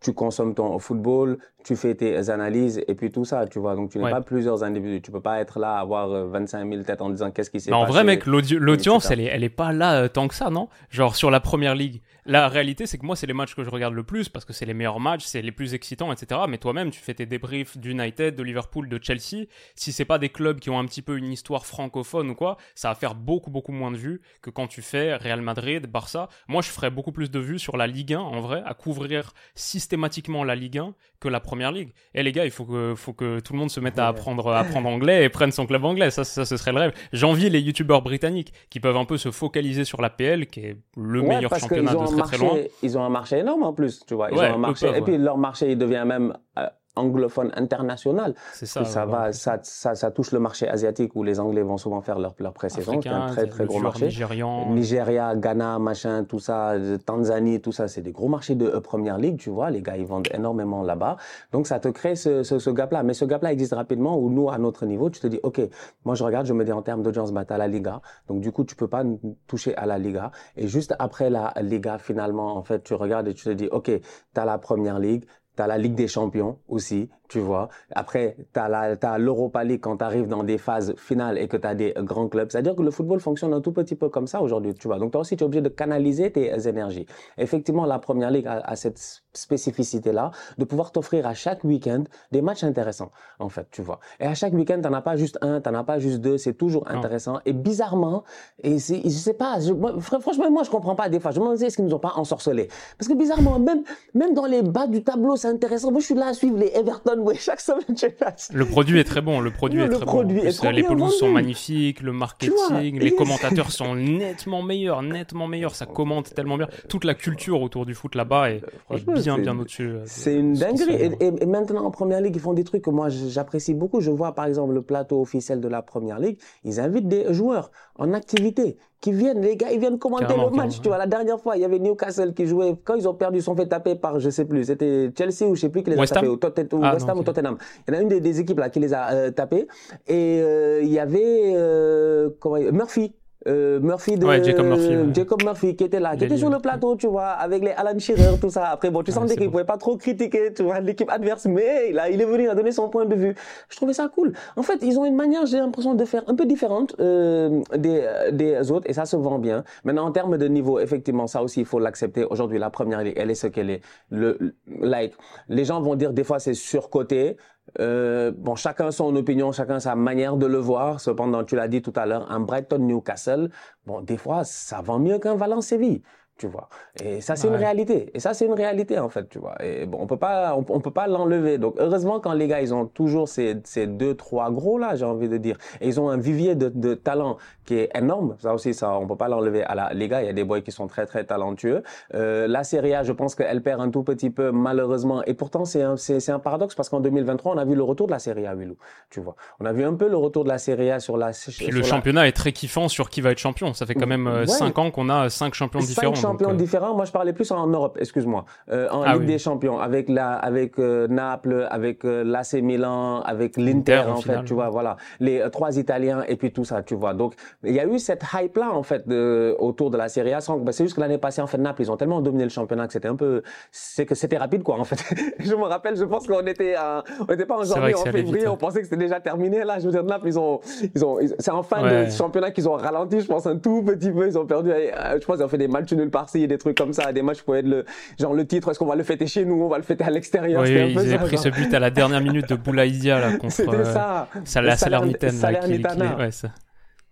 B: tu consommes ton football, tu fais tes analyses et puis tout ça, tu vois. Donc tu n'es pas plusieurs individus. Tu peux pas être là, avoir 25 euh, 000 têtes en disant qu'est-ce qui s'est passé.
A: En vrai, mec, l'audience, elle est, elle est pas là euh, tant que ça, non? Genre sur la première ligue. La réalité, c'est que moi, c'est les matchs que je regarde le plus parce que c'est les meilleurs matchs, c'est les plus excitants, etc. Mais toi-même, tu fais tes débriefs d'United, de Liverpool, de Chelsea. Si c'est pas des clubs qui ont un petit peu une histoire francophone ou quoi, ça va faire beaucoup, beaucoup moins de vues que quand tu fais Real Madrid, Barça. Moi, je ferais beaucoup plus de vues sur la Ligue 1, en vrai, à couvrir systématiquement la Ligue 1 que la première ligue. Et les gars, il faut que, faut que tout le monde se mette à apprendre, à apprendre anglais et prenne son club anglais. Ça, ça, ce serait le rêve. J'envie les youtubeurs britanniques qui peuvent un peu se focaliser sur la PL, qui est le meilleur championnat de très très loin.
B: Ils ont un marché énorme en plus, tu vois. Ils ont un marché, et puis leur marché, il devient même euh, anglophone international.
A: C'est ça.
B: Ça, va, ça, ça, ça, touche le marché asiatique où les Anglais vont souvent faire leur, leur pré-saison. C'est un très très gros marché.
A: Nigérian.
B: Nigeria, Ghana, machin, tout ça, Tanzanie, tout ça, c'est des gros marchés de euh, première ligue, tu vois. Les gars, ils vendent énormément là-bas. Donc ça te crée ce, ce, ce gap-là. Mais ce gap-là existe rapidement où nous, à notre niveau, tu te dis, OK, moi je regarde, je me dis en termes d'audience, bah, à la Liga. Donc du coup, tu peux pas toucher à la Liga. Et juste après la Liga, finalement, en fait, tu regardes et tu te dis, OK, tu as la première ligue, T'as la Ligue des Champions aussi, tu vois. Après, la, t'as l'Europa League quand t'arrives dans des phases finales et que t'as des grands clubs. C'est-à-dire que le football fonctionne un tout petit peu comme ça aujourd'hui, tu vois. Donc toi aussi, tu es obligé de canaliser tes énergies. Effectivement, la Première Ligue a, a cette spécificité-là de pouvoir t'offrir à chaque week-end des matchs intéressants, en fait, tu vois. Et à chaque week-end, t'en as pas juste un, t'en as pas juste deux, c'est toujours intéressant. Et bizarrement, et je sais pas, je, moi, franchement, moi, je comprends pas des fois. Je me demande est-ce qu'ils nous ont pas ensorcelés? Parce que bizarrement, même, même dans les bas du tableau, c'est intéressant. Moi, je suis là à suivre les Everton, chaque semaine, je
A: Le produit est très bon, le produit est très bon. les pelouses sont magnifiques, le marketing, les commentateurs sont nettement meilleurs, nettement meilleurs. Ça commente tellement bien. Toute la culture autour du foot là-bas est, est bien, bien au-dessus. Euh,
B: c'est une dinguerie. Et, et, maintenant, en première ligue, ils font des trucs que moi, j'apprécie beaucoup. Je vois, par exemple, le plateau officiel de la première ligue. Ils invitent des joueurs en activité qui viennent, les gars, ils viennent commenter le match. Tu vois, la dernière fois, il y avait Newcastle qui jouait. Quand ils ont perdu, ils sont fait taper par, je sais plus, c'était Chelsea ou je sais plus qui les a tapés, ou, ah, West Ham ou Tottenham. Il y en a une des, équipes là qui les a euh, tapés. Et euh, il y avait euh, comment, Murphy euh, Murphy de
A: Jacob Murphy,
B: Jacob Murphy qui était là, qui était sur le plateau, tu vois, avec les Alan Shearer, tout ça. Après, bon, tu sentais qu'il pouvait pas trop critiquer, tu vois, l'équipe adverse, mais là, il est venu, il a donné son point de vue. Je trouvais ça cool. En fait, ils ont une manière, j'ai l'impression, de faire un peu différente euh, des, des autres, et ça se vend bien. Maintenant, en termes de niveau, effectivement, ça aussi, il faut l'accepter. Aujourd'hui, la première ligue, elle est ce qu'elle est. Le, like, les gens vont dire des fois c'est surcoté. Euh, bon, chacun son opinion, chacun sa manière de le voir. Cependant, tu l'as dit tout à l'heure, un Brighton Newcastle, bon, des fois, ça vend mieux qu'un Valence Séville tu vois. Et ça, c'est une réalité. Et ça, c'est une réalité, en fait, tu vois. Et bon, on peut pas, on, peut pas l'enlever. Donc, heureusement, quand les gars, ils ont toujours ces, ces deux, trois gros là, j'ai envie de dire. Et ils ont un vivier de, de talent qui est énorme. Ça aussi, ça, on peut pas l'enlever à la, les gars. Il y a des boys qui sont très, très talentueux. Euh, la Serie A, je pense qu'elle perd un tout petit peu, malheureusement. Et pourtant, c'est un, c'est, un paradoxe parce qu'en 2023, on a vu le retour de la Serie A, Willou. Tu vois. On a vu un peu le retour de la Serie A sur la,
A: Puis le championnat est très kiffant sur qui va être champion. Ça fait quand même euh, cinq ans qu'on a cinq champions différents
B: champions euh, différents. Moi, je parlais plus en Europe, excuse-moi, euh, en ah Ligue des Champions, avec la, avec euh, Naples, avec euh, l'AC Milan, avec l'Inter, en fait, tu vois, voilà, les trois Italiens et puis tout ça, tu vois. Donc, il y a eu cette hype là, en fait, de, autour de la Serie A. Bah, c'est juste que l'année passée, en fait, Naples, ils ont tellement dominé le championnat que c'était un peu, c'est que c'était rapide, quoi, en fait. je me rappelle, je pense qu'on était, on n'était pas en janvier, en février, on pensait que c'était déjà terminé. Là, je veux dire, Naples, ils ont, ils ont, c'est en fin de championnat qu'ils ont ralenti, je pense, un tout petit peu. Ils ont perdu, je pense, ils ont fait des matchs nuls par-ci, des trucs comme ça, des matchs pour être le, genre le titre, est-ce qu'on va le fêter chez nous, on va le fêter à l'extérieur.
A: Oui, ils avaient pris ce but à la dernière minute de Boulaïdia là contre. C'était euh, ça. ça la.
B: Salernitana.
A: Ouais, ça.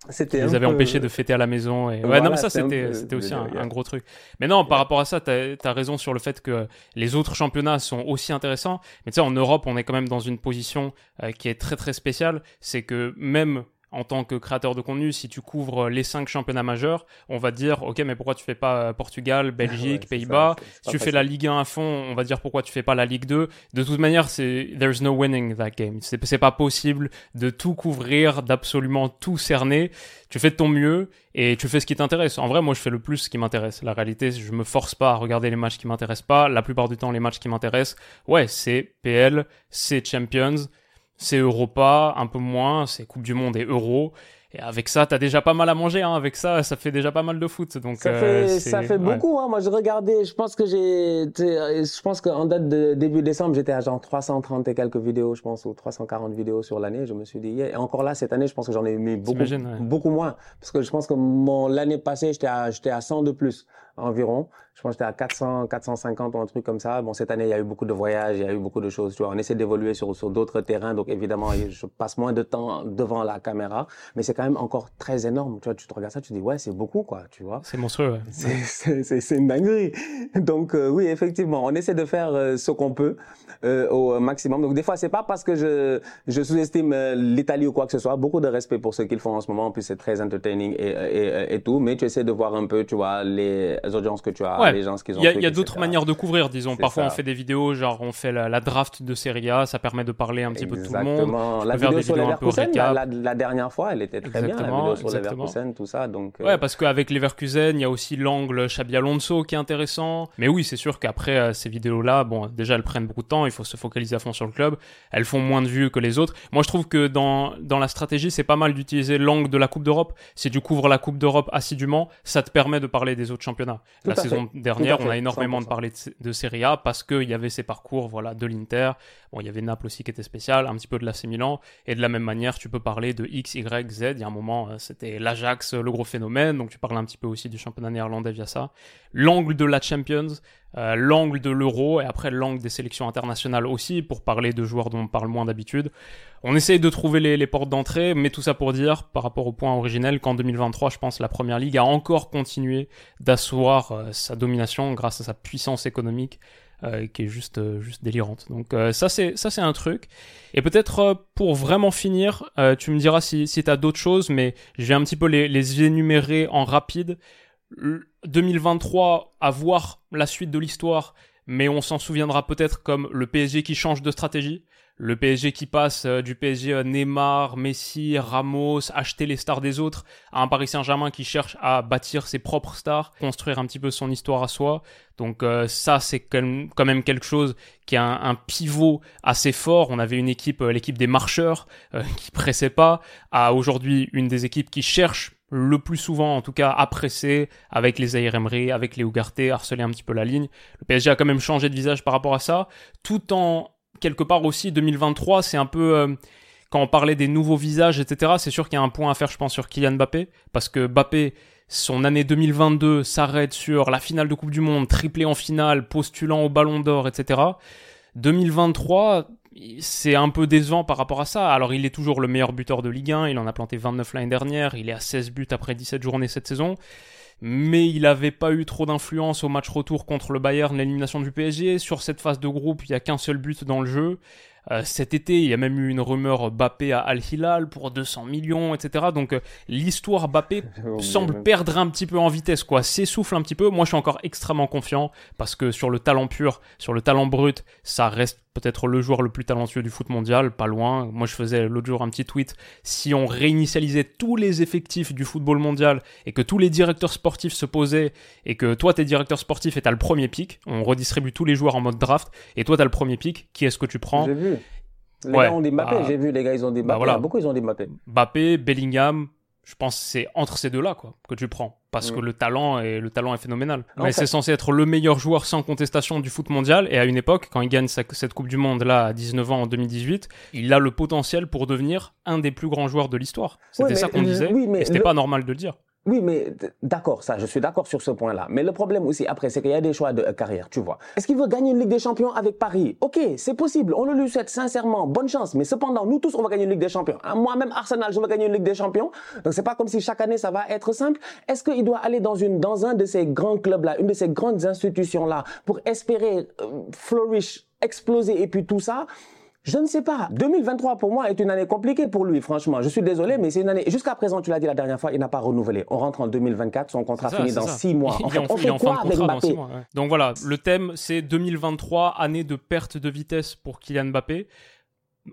A: C'était ils avaient empêché de fêter à la maison et ouais non mais ça c'était c'était aussi un, un, gros truc mais non par rapport à ça t'as as raison sur le fait que les autres championnats sont aussi intéressants mais tu sais en Europe on est quand même dans une position euh, qui est très très spéciale c'est que même en tant que créateur de contenu, si tu couvres les cinq championnats majeurs, on va dire, ok, mais pourquoi tu fais pas euh, Portugal, Belgique, Pays-Bas Si tu fais la Ligue 1 à fond, on va dire pourquoi tu fais pas la Ligue 2. De toute manière, c'est there's no winning that game. C'est pas possible de tout couvrir, d'absolument tout cerner. Tu fais de ton mieux et tu fais ce qui t'intéresse. En vrai, moi, je fais le plus ce qui m'intéresse. La réalité, je me force pas à regarder les matchs qui m'intéressent pas. La plupart du temps, les matchs qui m'intéressent, ouais, c'est PL, c'est Champions c'est Europa, un peu moins, c'est Coupe du Monde et Euro. Et avec ça, t'as déjà pas mal à manger. Hein. Avec ça, ça fait déjà pas mal de foot. Donc
B: ça
A: euh,
B: fait, ça fait beaucoup. Hein. Moi, je regardais. Je pense que j'ai. Je pense qu'en date de début décembre, j'étais à genre 330 et quelques vidéos, je pense, ou 340 vidéos sur l'année. Je me suis dit. Et encore là, cette année, je pense que j'en ai mis beaucoup, beaucoup moins, parce que je pense que mon l'année passée, j'étais à, j'étais à 100 de plus environ. Je pense que j'étais à 400, 450 ou un truc comme ça. Bon, cette année, il y a eu beaucoup de voyages, il y a eu beaucoup de choses. Tu vois, on essaie d'évoluer sur, sur d'autres terrains. Donc, évidemment, je passe moins de temps devant la caméra. Mais c'est quand même encore très énorme. Tu vois, tu te regardes ça, tu te dis, ouais, c'est beaucoup, quoi. Tu vois.
A: C'est monstrueux, ouais.
B: C'est une dinguerie. Donc, euh, oui, effectivement, on essaie de faire euh, ce qu'on peut euh, au maximum. Donc, des fois, c'est pas parce que je, je sous-estime l'Italie ou quoi que ce soit. Beaucoup de respect pour ce qu'ils font en ce moment. En plus, c'est très entertaining et, et, et, tout. Mais tu essaies de voir un peu, tu vois, les audiences que tu as
A: il y a, d'autres manières de couvrir, disons. Parfois, on fait des vidéos, genre on fait la, draft de Serie A, ça permet de parler un petit peu de tout le monde.
B: La vidéo sur Leverkusen, la, la, dernière fois, elle était très bien, la vidéo sur Leverkusen, tout ça. Donc,
A: euh, Ouais, parce qu'avec Leverkusen, il y a aussi l'angle Xabi Alonso qui est intéressant. Mais oui, c'est sûr qu'après euh, ces vidéos-là, bon, déjà elles prennent beaucoup de temps, il faut se focaliser à fond sur le club. Elles font moins de vues que les autres. Moi, je trouve que dans, dans la stratégie, c'est pas mal d'utiliser l'angle de la Coupe d'Europe. Si tu couvres la Coupe d'Europe assidûment, ça te permet de parler des autres championnats. La saison dernière, on a énormément de parler de, Serie A parce qu'il y avait ces parcours voilà, de l'Inter. Bon, il y avait Naples aussi qui était spécial, un petit peu de l'AC Milan. Et de la même manière, tu peux parler de X, Y, Z. Il y a un moment, euh, c'était l'Ajax, le gros phénomène. Donc tu parles un petit peu aussi du championnat néerlandais via ça. L'angle de la Champions, euh, l'angle de l'euro et après l'angle des sélections internationales aussi pour parler de joueurs dont on parle moins d'habitude. On essaye de trouver les, portes d'entrée, mais tout ça pour dire, par rapport au point originel, qu'en 2023, je pense, la Première Ligue a encore continué d'asseoir euh, sa domination grâce à sa puissance économique. Euh, qui est juste juste délirante. Donc ça c'est ça c'est un truc. Et peut-être pour vraiment finir, tu me diras si si t'as d'autres choses, mais je vais un petit peu les énumérer en rapide. 2023 à voir la suite de l'histoire, mais on s'en souviendra peut-être comme le PSG qui change de stratégie, le PSG qui passe euh, du PSG Neymar, Messi, Ramos, acheter les stars des autres, à un Paris Saint-Germain qui cherche à bâtir ses propres stars, construire un petit peu son histoire à soi. Donc euh, ça, c'est quand même quelque chose qui a un, pivot assez fort. On avait une équipe, euh, l'équipe des marcheurs, qui pressait pas, à aujourd'hui une des équipes qui cherche le plus souvent en tout cas à avec les Zaire Emery, avec les Ugarte, harceler un petit peu la ligne. Le PSG a quand même changé de visage par rapport à ça, tout en quelque part aussi 2023, c'est un peu euh, quand on parlait des nouveaux visages, etc. C'est sûr qu'il y a un point à faire, je pense, sur Kylian Mbappé, parce que Mbappé, son année 2022 s'arrête sur la finale de Coupe du Monde, triplé en finale, postulant au Ballon d'Or, etc. 2023, c'est un peu décevant par rapport à ça. Alors, il est toujours le meilleur buteur de Ligue 1, il en a planté 29 l'année dernière, il est à 16 buts après 17 journées cette saison mais il n'avait pas eu trop d'influence au match retour contre le Bayern, l'élimination du PSG. Sur cette phase de groupe, il n'y a qu'un seul but dans le jeu. Euh, cet été, il y a même eu une rumeur Bappé à Al Hilal pour 200 millions, etc. Donc euh, l'histoire Bappé semble perdre un petit peu en vitesse, quoi, s'essouffle un petit peu. Moi, je suis encore extrêmement confiant parce que sur le talent pur, sur le talent brut, ça reste peut-être le joueur le plus talentueux du foot mondial, pas loin. Moi, je faisais l'autre jour un petit tweet. Si on réinitialisait tous les effectifs du football mondial et que tous les directeurs sportifs se posaient et que toi, t'es directeur sportif et t'as le premier pic, on redistribue tous les joueurs en mode draft et toi, t'as le premier pic, qui est-ce que tu prends
B: J'ai vu. Les gars ont des Mbappé, bah, j'ai vu, les gars, ils ont des bah. Voilà. Beaucoup, ils ont des Mbappé.
A: Mbappé, Bellingham, je pense que c'est entre ces deux-là quoi que tu prends parce que le talent est le talent est phénoménal. Mais c'est censé être le meilleur joueur sans contestation du foot mondial et à une époque quand il gagne cette Coupe du monde là à 19 ans en 2018, il a le potentiel pour devenir un des plus grands joueurs de l'histoire. C'était ça qu'on disait oui, mais et c'était pas normal de le dire.
B: Oui, mais d'accord, ça, je suis d'accord sur ce point-là. Mais le problème aussi, après, c'est qu'il y a des choix de carrière, tu vois. Est-ce qu'il veut gagner une Ligue des Champions avec Paris? Ok, c'est possible. On le lui souhaite sincèrement. Bonne chance. Mais cependant, nous tous, on va gagner une Ligue des Champions. Hein, moi-même, Arsenal, je veux gagner une Ligue des Champions. Donc, c'est pas comme si chaque année, ça va être simple. Est-ce qu'il doit aller dans un de ces grands clubs-là, une de ces grandes institutions-là, pour espérer euh, flourish, exploser et puis tout ça? Je ne sais pas. 2023 pour moi est une année compliquée pour lui, franchement. Je suis désolé, mais c'est une année. Jusqu'à présent, tu l'as dit la dernière fois, il n'a pas renouvelé. On rentre en 2024, son contrat finit dans six mois. En fait, on fait quoi avec Mbappé
A: Donc voilà, le thème c'est 2023, année de perte de vitesse pour Kylian Mbappé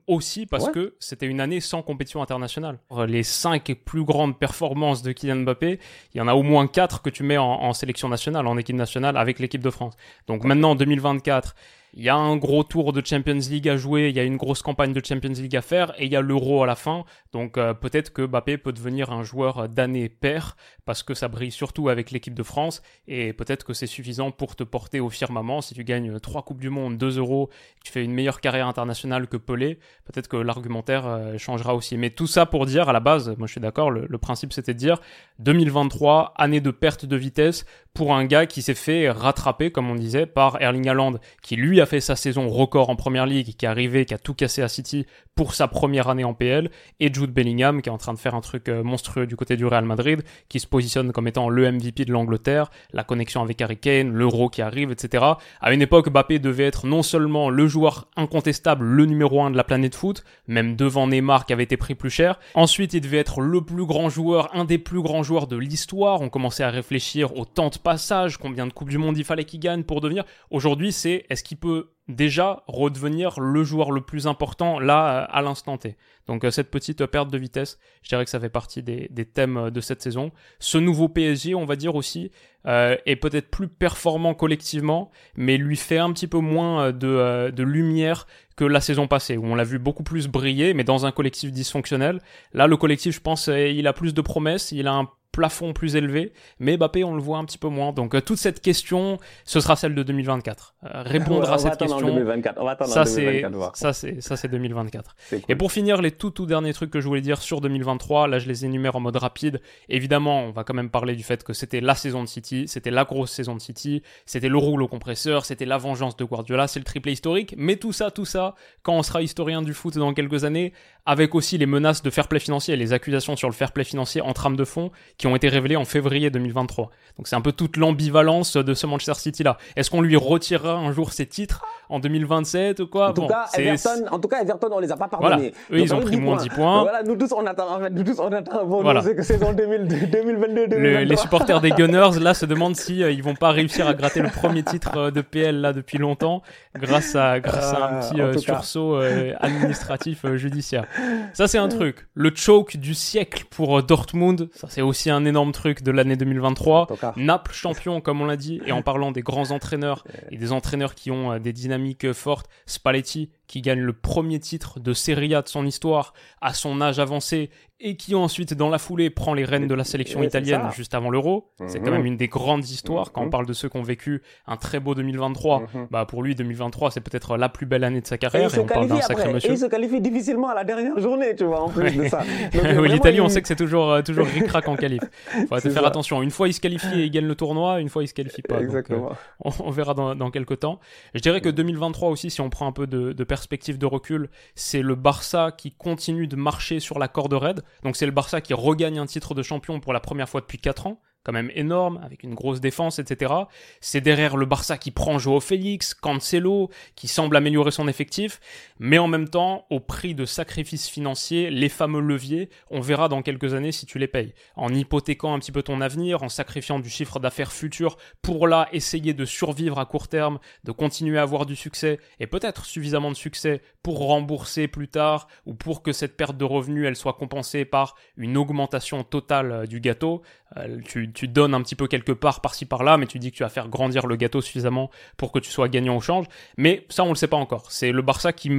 A: aussi parce que c'était une année sans compétition internationale. Les cinq plus grandes performances de Kylian Mbappé, il y en a au moins quatre que tu mets en, en sélection nationale, en équipe nationale avec l'équipe de France. Donc maintenant, en 2024, il y a un gros tour de Champions League à jouer, il y a une grosse campagne de Champions League à faire et il y a l'Euro à la fin. Donc euh, peut-être que Mbappé peut devenir un joueur d'année pair parce que ça brille surtout avec l'équipe de France et peut-être que c'est suffisant pour te porter au firmament si tu gagnes trois coupes du monde, 2 euros, tu fais une meilleure carrière internationale que Pelé, peut-être que l'argumentaire euh, changera aussi. Mais tout ça pour dire à la base, moi je suis d'accord, le, le principe c'était de dire 2023 année de perte de vitesse pour un gars qui s'est fait rattraper comme on disait par Erling Haaland qui lui a fait sa saison record en première ligue, qui est arrivé, qui a tout cassé à City pour sa première année en PL, et Jude Bellingham qui est en train de faire un truc euh, monstrueux du côté du Real Madrid, qui se positionne comme étant le MVP de l'Angleterre, la connexion avec Harry Kane, l'euro qui arrive, etc. À une époque, Mbappé devait être non seulement le joueur incontestable, le numéro un de la planète foot, même devant Neymar qui avait été pris plus cher. Ensuite, il devait être le plus grand joueur, un des plus grands joueurs de l'histoire. On commençait à réfléchir au temps de passage, combien de Coupes du Monde il fallait qu'il gagne pour devenir. Aujourd'hui, c'est est-ce qu'il peut peut déjà redevenir le joueur le plus important là à l'instant T. Donc euh, cette petite perte de vitesse, je dirais que ça fait partie des, thèmes euh, de cette saison. Ce nouveau PSG, on va dire aussi, euh, est peut-être plus performant collectivement, mais lui fait un petit peu moins de, de lumière que la saison passée, où on l'a vu beaucoup plus briller, mais dans un collectif dysfonctionnel. Là, le collectif, je pense, il a plus de promesses, il a un plafond plus élevé, mais Mbappé on le voit un petit peu moins. Donc toute cette question, ce sera celle de 2024. Euh, répondre à cette question,
B: 2024. On va
A: ça c'est ça c'est ça c'est 2024. Et pour finir les tout tout derniers trucs que je voulais dire sur 2023, là je les énumère en mode rapide. Évidemment, on va quand même parler du fait que c'était la saison de City, c'était la grosse saison de City, c'était le rouleau compresseur, c'était la vengeance de Guardiola, c'est le triplé historique, mais tout ça tout ça quand on sera historien du foot dans quelques années avec aussi les menaces de fair play financier et les accusations sur le fair play financier en trame de fond qui ont été révélées en février 2023. Donc c'est un peu toute l'ambivalence de ce Manchester City là. Est-ce qu'on lui retirera un jour ses titres? En 2027 ou quoi
B: en tout, cas, Everton, en tout cas, Everton, on les a pas pardonnés.
A: Eux, ils ont pris moins 10 points.
B: Voilà, nous tous, on attend, en fait, nous tous, on attend, bon, voilà. que saison 2022, 2023.
A: les supporters des Gunners, là, se demandent si euh, ils vont pas réussir à gratter le premier titre euh, de PL, là, depuis longtemps, grâce à, grâce à un ah, petit euh, sursaut administratif judiciaire. Ça, c'est un truc. Le choke du siècle pour Dortmund, ça, c'est aussi un énorme truc de l'année 2023. Naples champion, comme on l'a dit, et en parlant des grands entraîneurs et des entraîneurs qui ont des dynamiques dynamique forte. Spalletti qui gagne le premier titre de Serie A de son histoire à son âge avancé et qui ensuite dans la foulée prend les rênes de la sélection italienne juste avant l'Euro. C'est quand mhm. même une des grandes histoires quand on mhm. parle de ceux qui ont vécu un très beau 2023. Mhm. Bah pour lui 2023 c'est peut-être la plus belle année de sa carrière et, on parle d'un sacré monsieur.
B: Et il se qualifie difficilement à la dernière journée, tu vois en plus de ça.
A: oui, l'Italie on sait que c'est toujours euh, toujours ric en qualif. Faut faire attention. Une fois il se qualifie et il gagne le tournoi, une fois il se qualifie pas. Exactement. Euh, on, verra dans, dans quelques temps. Je dirais que 2023 aussi si on prend un peu de, de perspective de recul, c'est le Barça qui continue de marcher sur la corde raide. Donc c'est le Barça qui regagne un titre de champion pour la première fois depuis 4 ans quand même énorme, avec une grosse défense, etc. C'est derrière le Barça qui prend Joao Félix, Cancelo, qui semble améliorer son effectif, mais en même temps, au prix de sacrifices financiers, les fameux leviers, on verra dans quelques années si tu les payes. En hypothéquant un petit peu ton avenir, en sacrifiant du chiffre d'affaires futur pour là essayer de survivre à court terme, de continuer à avoir du succès, et peut-être suffisamment de succès pour rembourser plus tard, ou pour que cette perte de revenus, elle soit compensée par une augmentation totale euh, du gâteau. Euh, tu, tu donnes un petit peu quelque part par-ci par-là, mais tu dis que tu vas faire grandir le gâteau suffisamment pour que tu sois gagnant au change. Mais ça, on le sait pas encore. C'est le Barça qui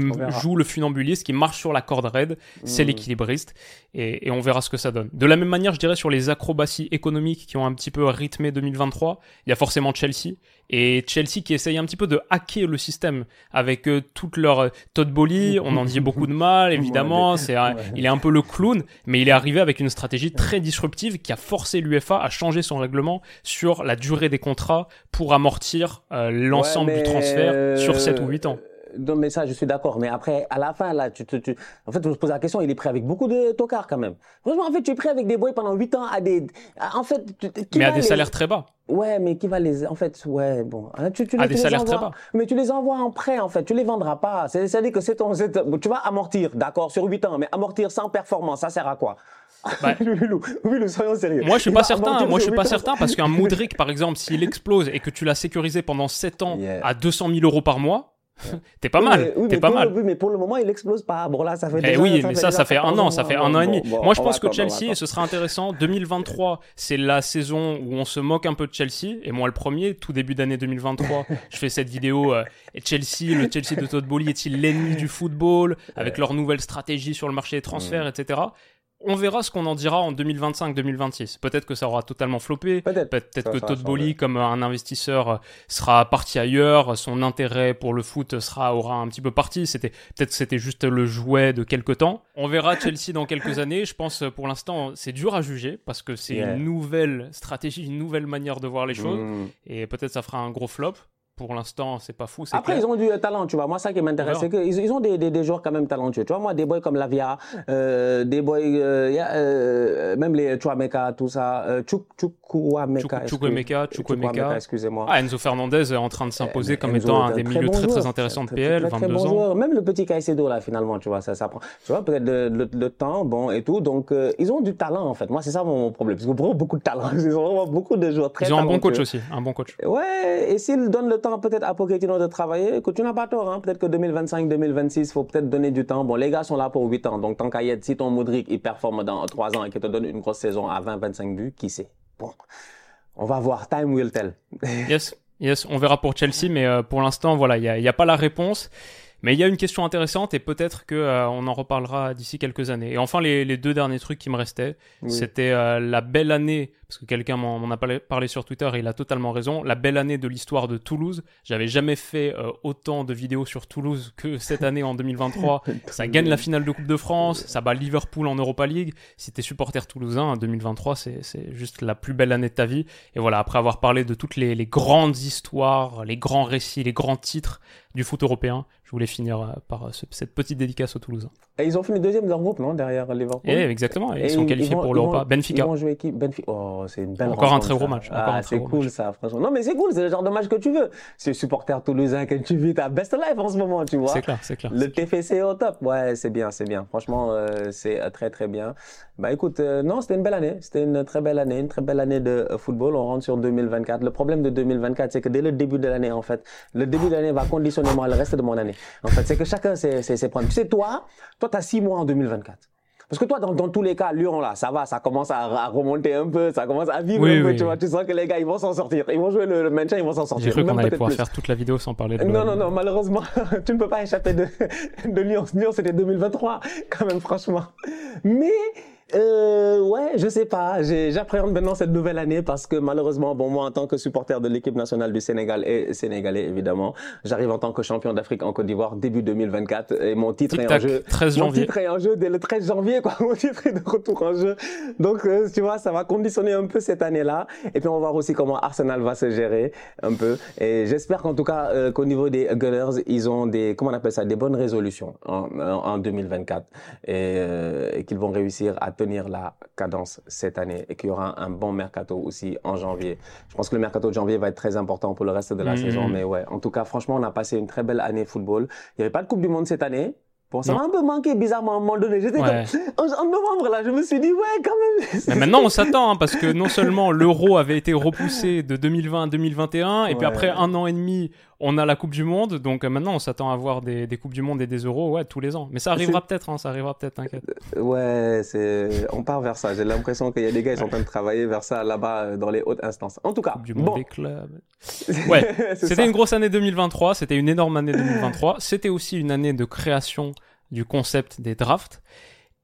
A: joue le funambuliste, qui marche sur la corde raide, c'est mmh. l'équilibriste, et, on verra ce que ça donne. De la même manière, je dirais sur les acrobaties économiques qui ont un petit peu rythmé 2023, il y a forcément Chelsea, et Chelsea qui essaye un petit peu de hacker le système avec euh, toute leur euh, Todd Bowley, on en dit beaucoup de mal, évidemment, c'est il est un peu le clown, mais il est arrivé avec une stratégie très disruptive qui a forcé l'UFA à changer son règlement sur la durée des contrats pour amortir euh, l'ensemble du transfert sur 7 ou 8 ans.
B: Non, mais ça, je suis d'accord. Mais après, à la fin, là, tu, tu, en fait, on se pose la question, il est prêt avec beaucoup de tocards quand même. Franchement, en fait, tu es prêt avec des boys pendant 8 ans à des, en fait,
A: mais à des salaires très bas.
B: Ouais, mais qui va les, en fait, ouais, bon,
A: hein, tu, tu, à des salaires très bas.
B: Mais tu les envoies en prêt, en fait, tu les vendras pas. C'est-à-dire que c'est ton, tu vas amortir, d'accord, sur 8 ans, mais amortir sans performance, ça sert à quoi? Bah, soyons sérieux.
A: Moi, je suis pas certain. Moi, je suis pas certain parce qu'un Moudric, par exemple, s'il explose et que tu l'as sécurisé pendant 7 ans à 200 000 euros par mois, t'es pas mal. t'es pas mal.
B: oui, mais pour le moment, il explose pas. Bon, là, ça fait.
A: Eh
B: déjà,
A: oui,
B: ça
A: mais
B: fait
A: ça, ça fait un an, ça fait un an et demi. Moi, je pense que Chelsea, et ce sera intéressant, 2023, c'est la saison où on se moque un peu de Chelsea. Et moi, le premier, tout début d'année 2023, je fais cette vidéo. euh, et Chelsea, le Chelsea de Todd Bowley est-il l'ennemi du football avec leur nouvelle stratégie sur le marché des transferts,
B: Mm.
A: etc. On verra ce qu'on en dira en 2025-2026. Peut-être que ça aura totalement floppé.
B: Peut-être.
A: Que Todd. Bowley, comme un investisseur, sera parti ailleurs. Son intérêt pour le foot sera aura un petit peu parti. C'était peut-être que c'était juste le jouet de quelque temps. On verra Chelsea dans quelques années. Je pense pour l'instant c'est dur à juger parce que c'est
B: Yeah.
A: une nouvelle stratégie, une nouvelle manière de voir les choses.
B: Mm.
A: Et peut-être ça fera un gros flop. Pour l'instant c'est pas fou.
B: Après,
A: clair.
B: ils ont du talent, tu vois. Moi, ça qui m'intéresse, c'est qu'ils ils ont des, des, des joueurs quand même talentueux. Tu vois, moi, des boys comme Lavia, euh, des boys, euh, y a, euh, même les Chouameka, tout ça, euh, Chuk, Chukwuemeka.
A: Chuk- Chukwuemeka, Chukwuemeka.
B: excusez-moi.
A: Ah, Enzo Fernandez est en train de s'imposer
B: Eh,
A: comme
B: Enzo
A: étant un des
B: très
A: milieux
B: bon
A: très très
B: joueur.
A: intéressants de
B: Très,
A: PL,
B: très, très
A: 22
B: bon
A: ans.
B: joueur. Même le petit Caicedo, là, finalement, tu vois, ça, ça prend, tu vois, peut-être le, le, le temps, bon, et tout. Donc, euh, ils ont du talent, en fait. Moi, c'est ça mon problème. Parce qu'ils ont beaucoup de talent. Ils ont vraiment beaucoup de joueurs très
A: Ils ont un bon coach aussi, un bon coach.
B: Ouais, et s'il donne le temps peut-être à Pochettino de travailler, que tu n'as pas tort, hein. Peut-être que 2025, 2026, faut peut-être donner du temps. Bon, les gars sont là pour 8 ans. Donc, tant qu'à y être, si ton Modric, il performe dans 3 ans et qu'il te donne une grosse saison à 20, 25 buts, qui sait? Bon. On va voir. Time will tell.
A: Yes, yes, on verra pour Chelsea, mais euh, pour l'instant, voilà, il n'y a, il pas la réponse. Mais il y a une question intéressante et peut-être que euh, on en reparlera d'ici quelques années. Et enfin, les, les deux derniers trucs qui me restaient,
B: Oui.
A: c'était euh, la belle année, parce que quelqu'un m'en a parlé, sur Twitter et il a totalement raison, la belle année de l'histoire de Toulouse. J'avais jamais fait euh, autant de vidéos sur Toulouse que cette année en 2023. ça gagne la finale de Coupe de France, ça bat Liverpool en Europa League. Si t'es supporter toulousain, 2023, c'est juste la plus belle année de ta vie. Et voilà, après avoir parlé de toutes les, les grandes histoires, les grands récits, les grands titres du foot européen, je voulais finir euh, par euh, ce- cette petite dédicace aux Toulousains.
B: Et ils ont fini deuxième de leur groupe, non? Derrière Liverpool.
A: Et exactement, et
B: Et
A: ils sont
B: ils-
A: qualifiés
B: ils vont-
A: pour l'Europa. Benfica.
B: Ils vont jouer qui? Benfica. Oh, c'est une belle
A: Encore un très gros match,
B: Ah, c'est cool
A: match.
B: ça, franchement. Non, mais c'est cool, c'est le genre de match que tu veux. C'est supporter toulousain que tu vis ta best life en ce moment, tu vois.
A: C'est clair, c'est clair.
B: Le TFC est au top. Ouais, c'est bien, c'est bien. Franchement, euh, c'est euh, très, très bien. Bah écoute, euh, non, c'était une belle année. C'était une très belle année, une très belle année de football. On rentre sur 2024. Le problème de 2024, c'est que dès le début de l'année, en fait, le début de l'année va conditionner moi le reste de mon année. En fait, c'est que chacun ses, ses, ses problèmes. Tu sais, toi, toi, t'as six mois en 2024. Parce que toi, dans, dans tous les cas, Lyon, là, ça va, ça commence à, à remonter un peu, ça commence à vivre
A: Oui,
B: un peu, tu vois. Tu sens que les gars, ils vont s'en sortir. Ils vont jouer le, le maintien, ils vont s'en sortir.
A: J'ai cru qu'on
B: Même
A: allait pouvoir
B: plus.
A: faire toute la vidéo sans parler de
B: Non, non, non, malheureusement, tu ne peux pas échapper de, de Lyon. Lyon, c'était 2023, quand même, franchement. Mais, euh, ouais, je sais pas. J'appréhende maintenant cette nouvelle année parce que malheureusement, bon, moi, en tant que supporter de l'équipe nationale du Sénégal et sénégalais, évidemment, j'arrive en tant que champion d'Afrique en Côte d'Ivoire début 2024 et mon titre est en jeu.
A: 13
B: Mon
A: janvier.
B: titre est en jeu dès le 13 janvier, quoi. Mon titre est de retour en jeu. Donc, euh, tu vois, ça va conditionner un peu cette année-là. Et puis, on va voir aussi comment Arsenal va se gérer un peu. Et j'espère qu'en tout cas, euh, qu'au niveau des Gunners, ils ont des, comment on appelle ça, des bonnes résolutions en, en, en 2024. Et, euh, et qu'ils vont réussir à tenir la cadence cette année. Et qu'il y aura un bon mercato aussi en janvier. Je pense que le mercato de janvier va être très important pour le reste de la
A: Mhm.
B: saison. Mais ouais, en tout cas, franchement, on a passé une très belle année football. Il n'y avait pas de Coupe du Monde cette année. Bon, ça m'a un peu manqué bizarrement à un moment donné. J'étais
A: Ouais.
B: comme, en, novembre là, je me suis dit, ouais, quand même.
A: Mais maintenant, on s'attend, hein, parce que non seulement l'euro avait été repoussé de 2020 à 2021, et puis après un an et demi, on a la Coupe du Monde, donc euh, maintenant on s'attend à avoir des, des Coupes du Monde et des euros, ouais, tous les ans. Mais ça arrivera peut-être, hein, ça arrivera peut-être, t'inquiète.
B: Ouais, c'est, on part vers ça. J'ai l'impression qu'il y a des gars, ils sont en train de travailler vers ça là-bas euh, dans les hautes instances. En tout cas,
A: Coupe du Monde
B: bon.
A: des clubs. Ouais, C'était une grosse année 2023, c'était une énorme année 2023, c'était aussi une année de création du concept des drafts.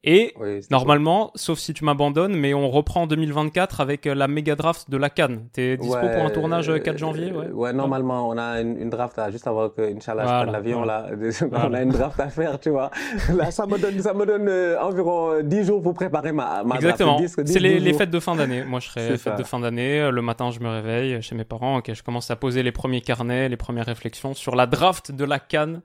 A: Et
B: Oui,
A: normalement, sauf si tu m'abandonnes, mais on reprend en 2024 avec euh, la méga draft de la Cannes. T'es dispo
B: Ouais,
A: pour un tournage euh, 4
B: euh,
A: janvier ouais.
B: ouais, normalement, on a une, une draft à, juste avant que, Inch'Allah, je
A: Voilà,
B: prenne l'avion,
A: voilà.
B: là. On
A: Voilà.
B: a une draft à faire, tu vois. Là, ça me donne, ça me donne euh, environ euh, 10 jours pour préparer ma, ma
A: Exactement.
B: draft. 10, 10,
A: C'est les,
B: 12
A: les
B: jours.
A: fêtes de fin d'année. Moi, je serai
B: C'est
A: fête
B: ça.
A: de fin d'année. Euh, Le matin, je me réveille chez mes parents. Ok, je commence à poser les premiers carnets, les premières réflexions sur la draft de la Cannes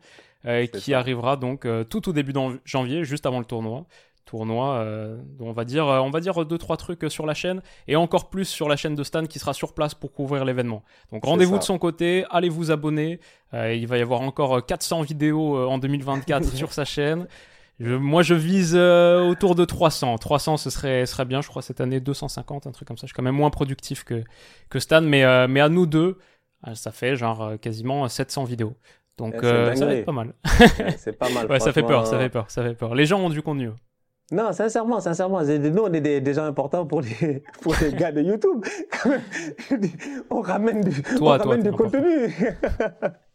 A: euh, qui
B: ça.
A: arrivera donc euh, tout au début de janvier, juste avant le tournoi. Tournoi, euh, dont on va dire, euh, on va dire deux trois trucs euh, sur la chaîne et encore plus sur la chaîne de Stan qui sera sur place pour couvrir l'événement. Donc rendez-vous de son côté, allez vous abonner. Il va y avoir encore euh, 400 vidéos en 2024 sur sa chaîne. Je- moi, je vise euh, autour de 300. 300, ce serait, serait bien, je crois, cette année. 250, un truc comme ça. Je suis quand même moins productif que, que Stan, mais, euh, mais à nous deux, ça fait genre quasiment 700 vidéos. Donc
B: Eh,
A: euh, ça va
B: dinguerie.
A: être pas mal.
B: C'est pas mal.
A: ouais, ça fait peur, ça fait peur, ça fait peur. Les gens ont du contenu.
B: Non, sincèrement, sincèrement, nous, on est des, des gens importants pour les, pour les gars de YouTube. On ramène du,
A: Toi,
B: on
A: toi,
B: ramène du contenu.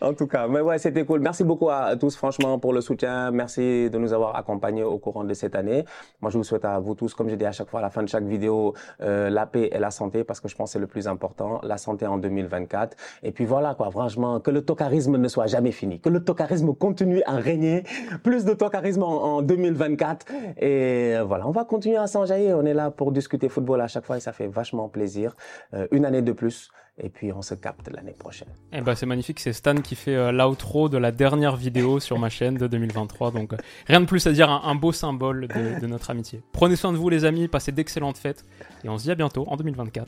B: En tout cas, mais ouais, c'était cool. Merci beaucoup à tous, franchement, pour le soutien. Merci de nous avoir accompagnés au courant de cette année. Moi, je vous souhaite à vous tous, comme je dis à chaque fois à la fin de chaque vidéo, euh, la paix et la santé, parce que je pense que c'est le plus important. La santé en 2024. Et puis voilà, quoi, franchement, que le tocarisme ne soit jamais fini. Que le tocarisme continue à régner. Plus de tocarisme en, en 2024. Et voilà, on va continuer à s'enjailler. On est là pour discuter football à chaque fois et ça fait vachement plaisir. Euh, une année de plus. Et puis, on se capte l'année prochaine.
A: Eh ben, c'est magnifique, c'est Stan qui fait euh, l'outro de la dernière vidéo sur ma chaîne de 2023. Donc euh, rien de plus à dire, un, un beau symbole de, de notre amitié. Prenez soin de vous les amis, passez d'excellentes fêtes et on se dit à bientôt en 2024.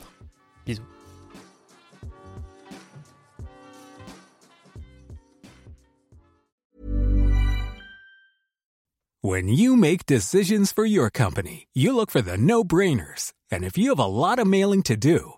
A: Bisous.
C: When you make decisions for your company, you look for the no-brainers. And if you have a lot of mailing to do,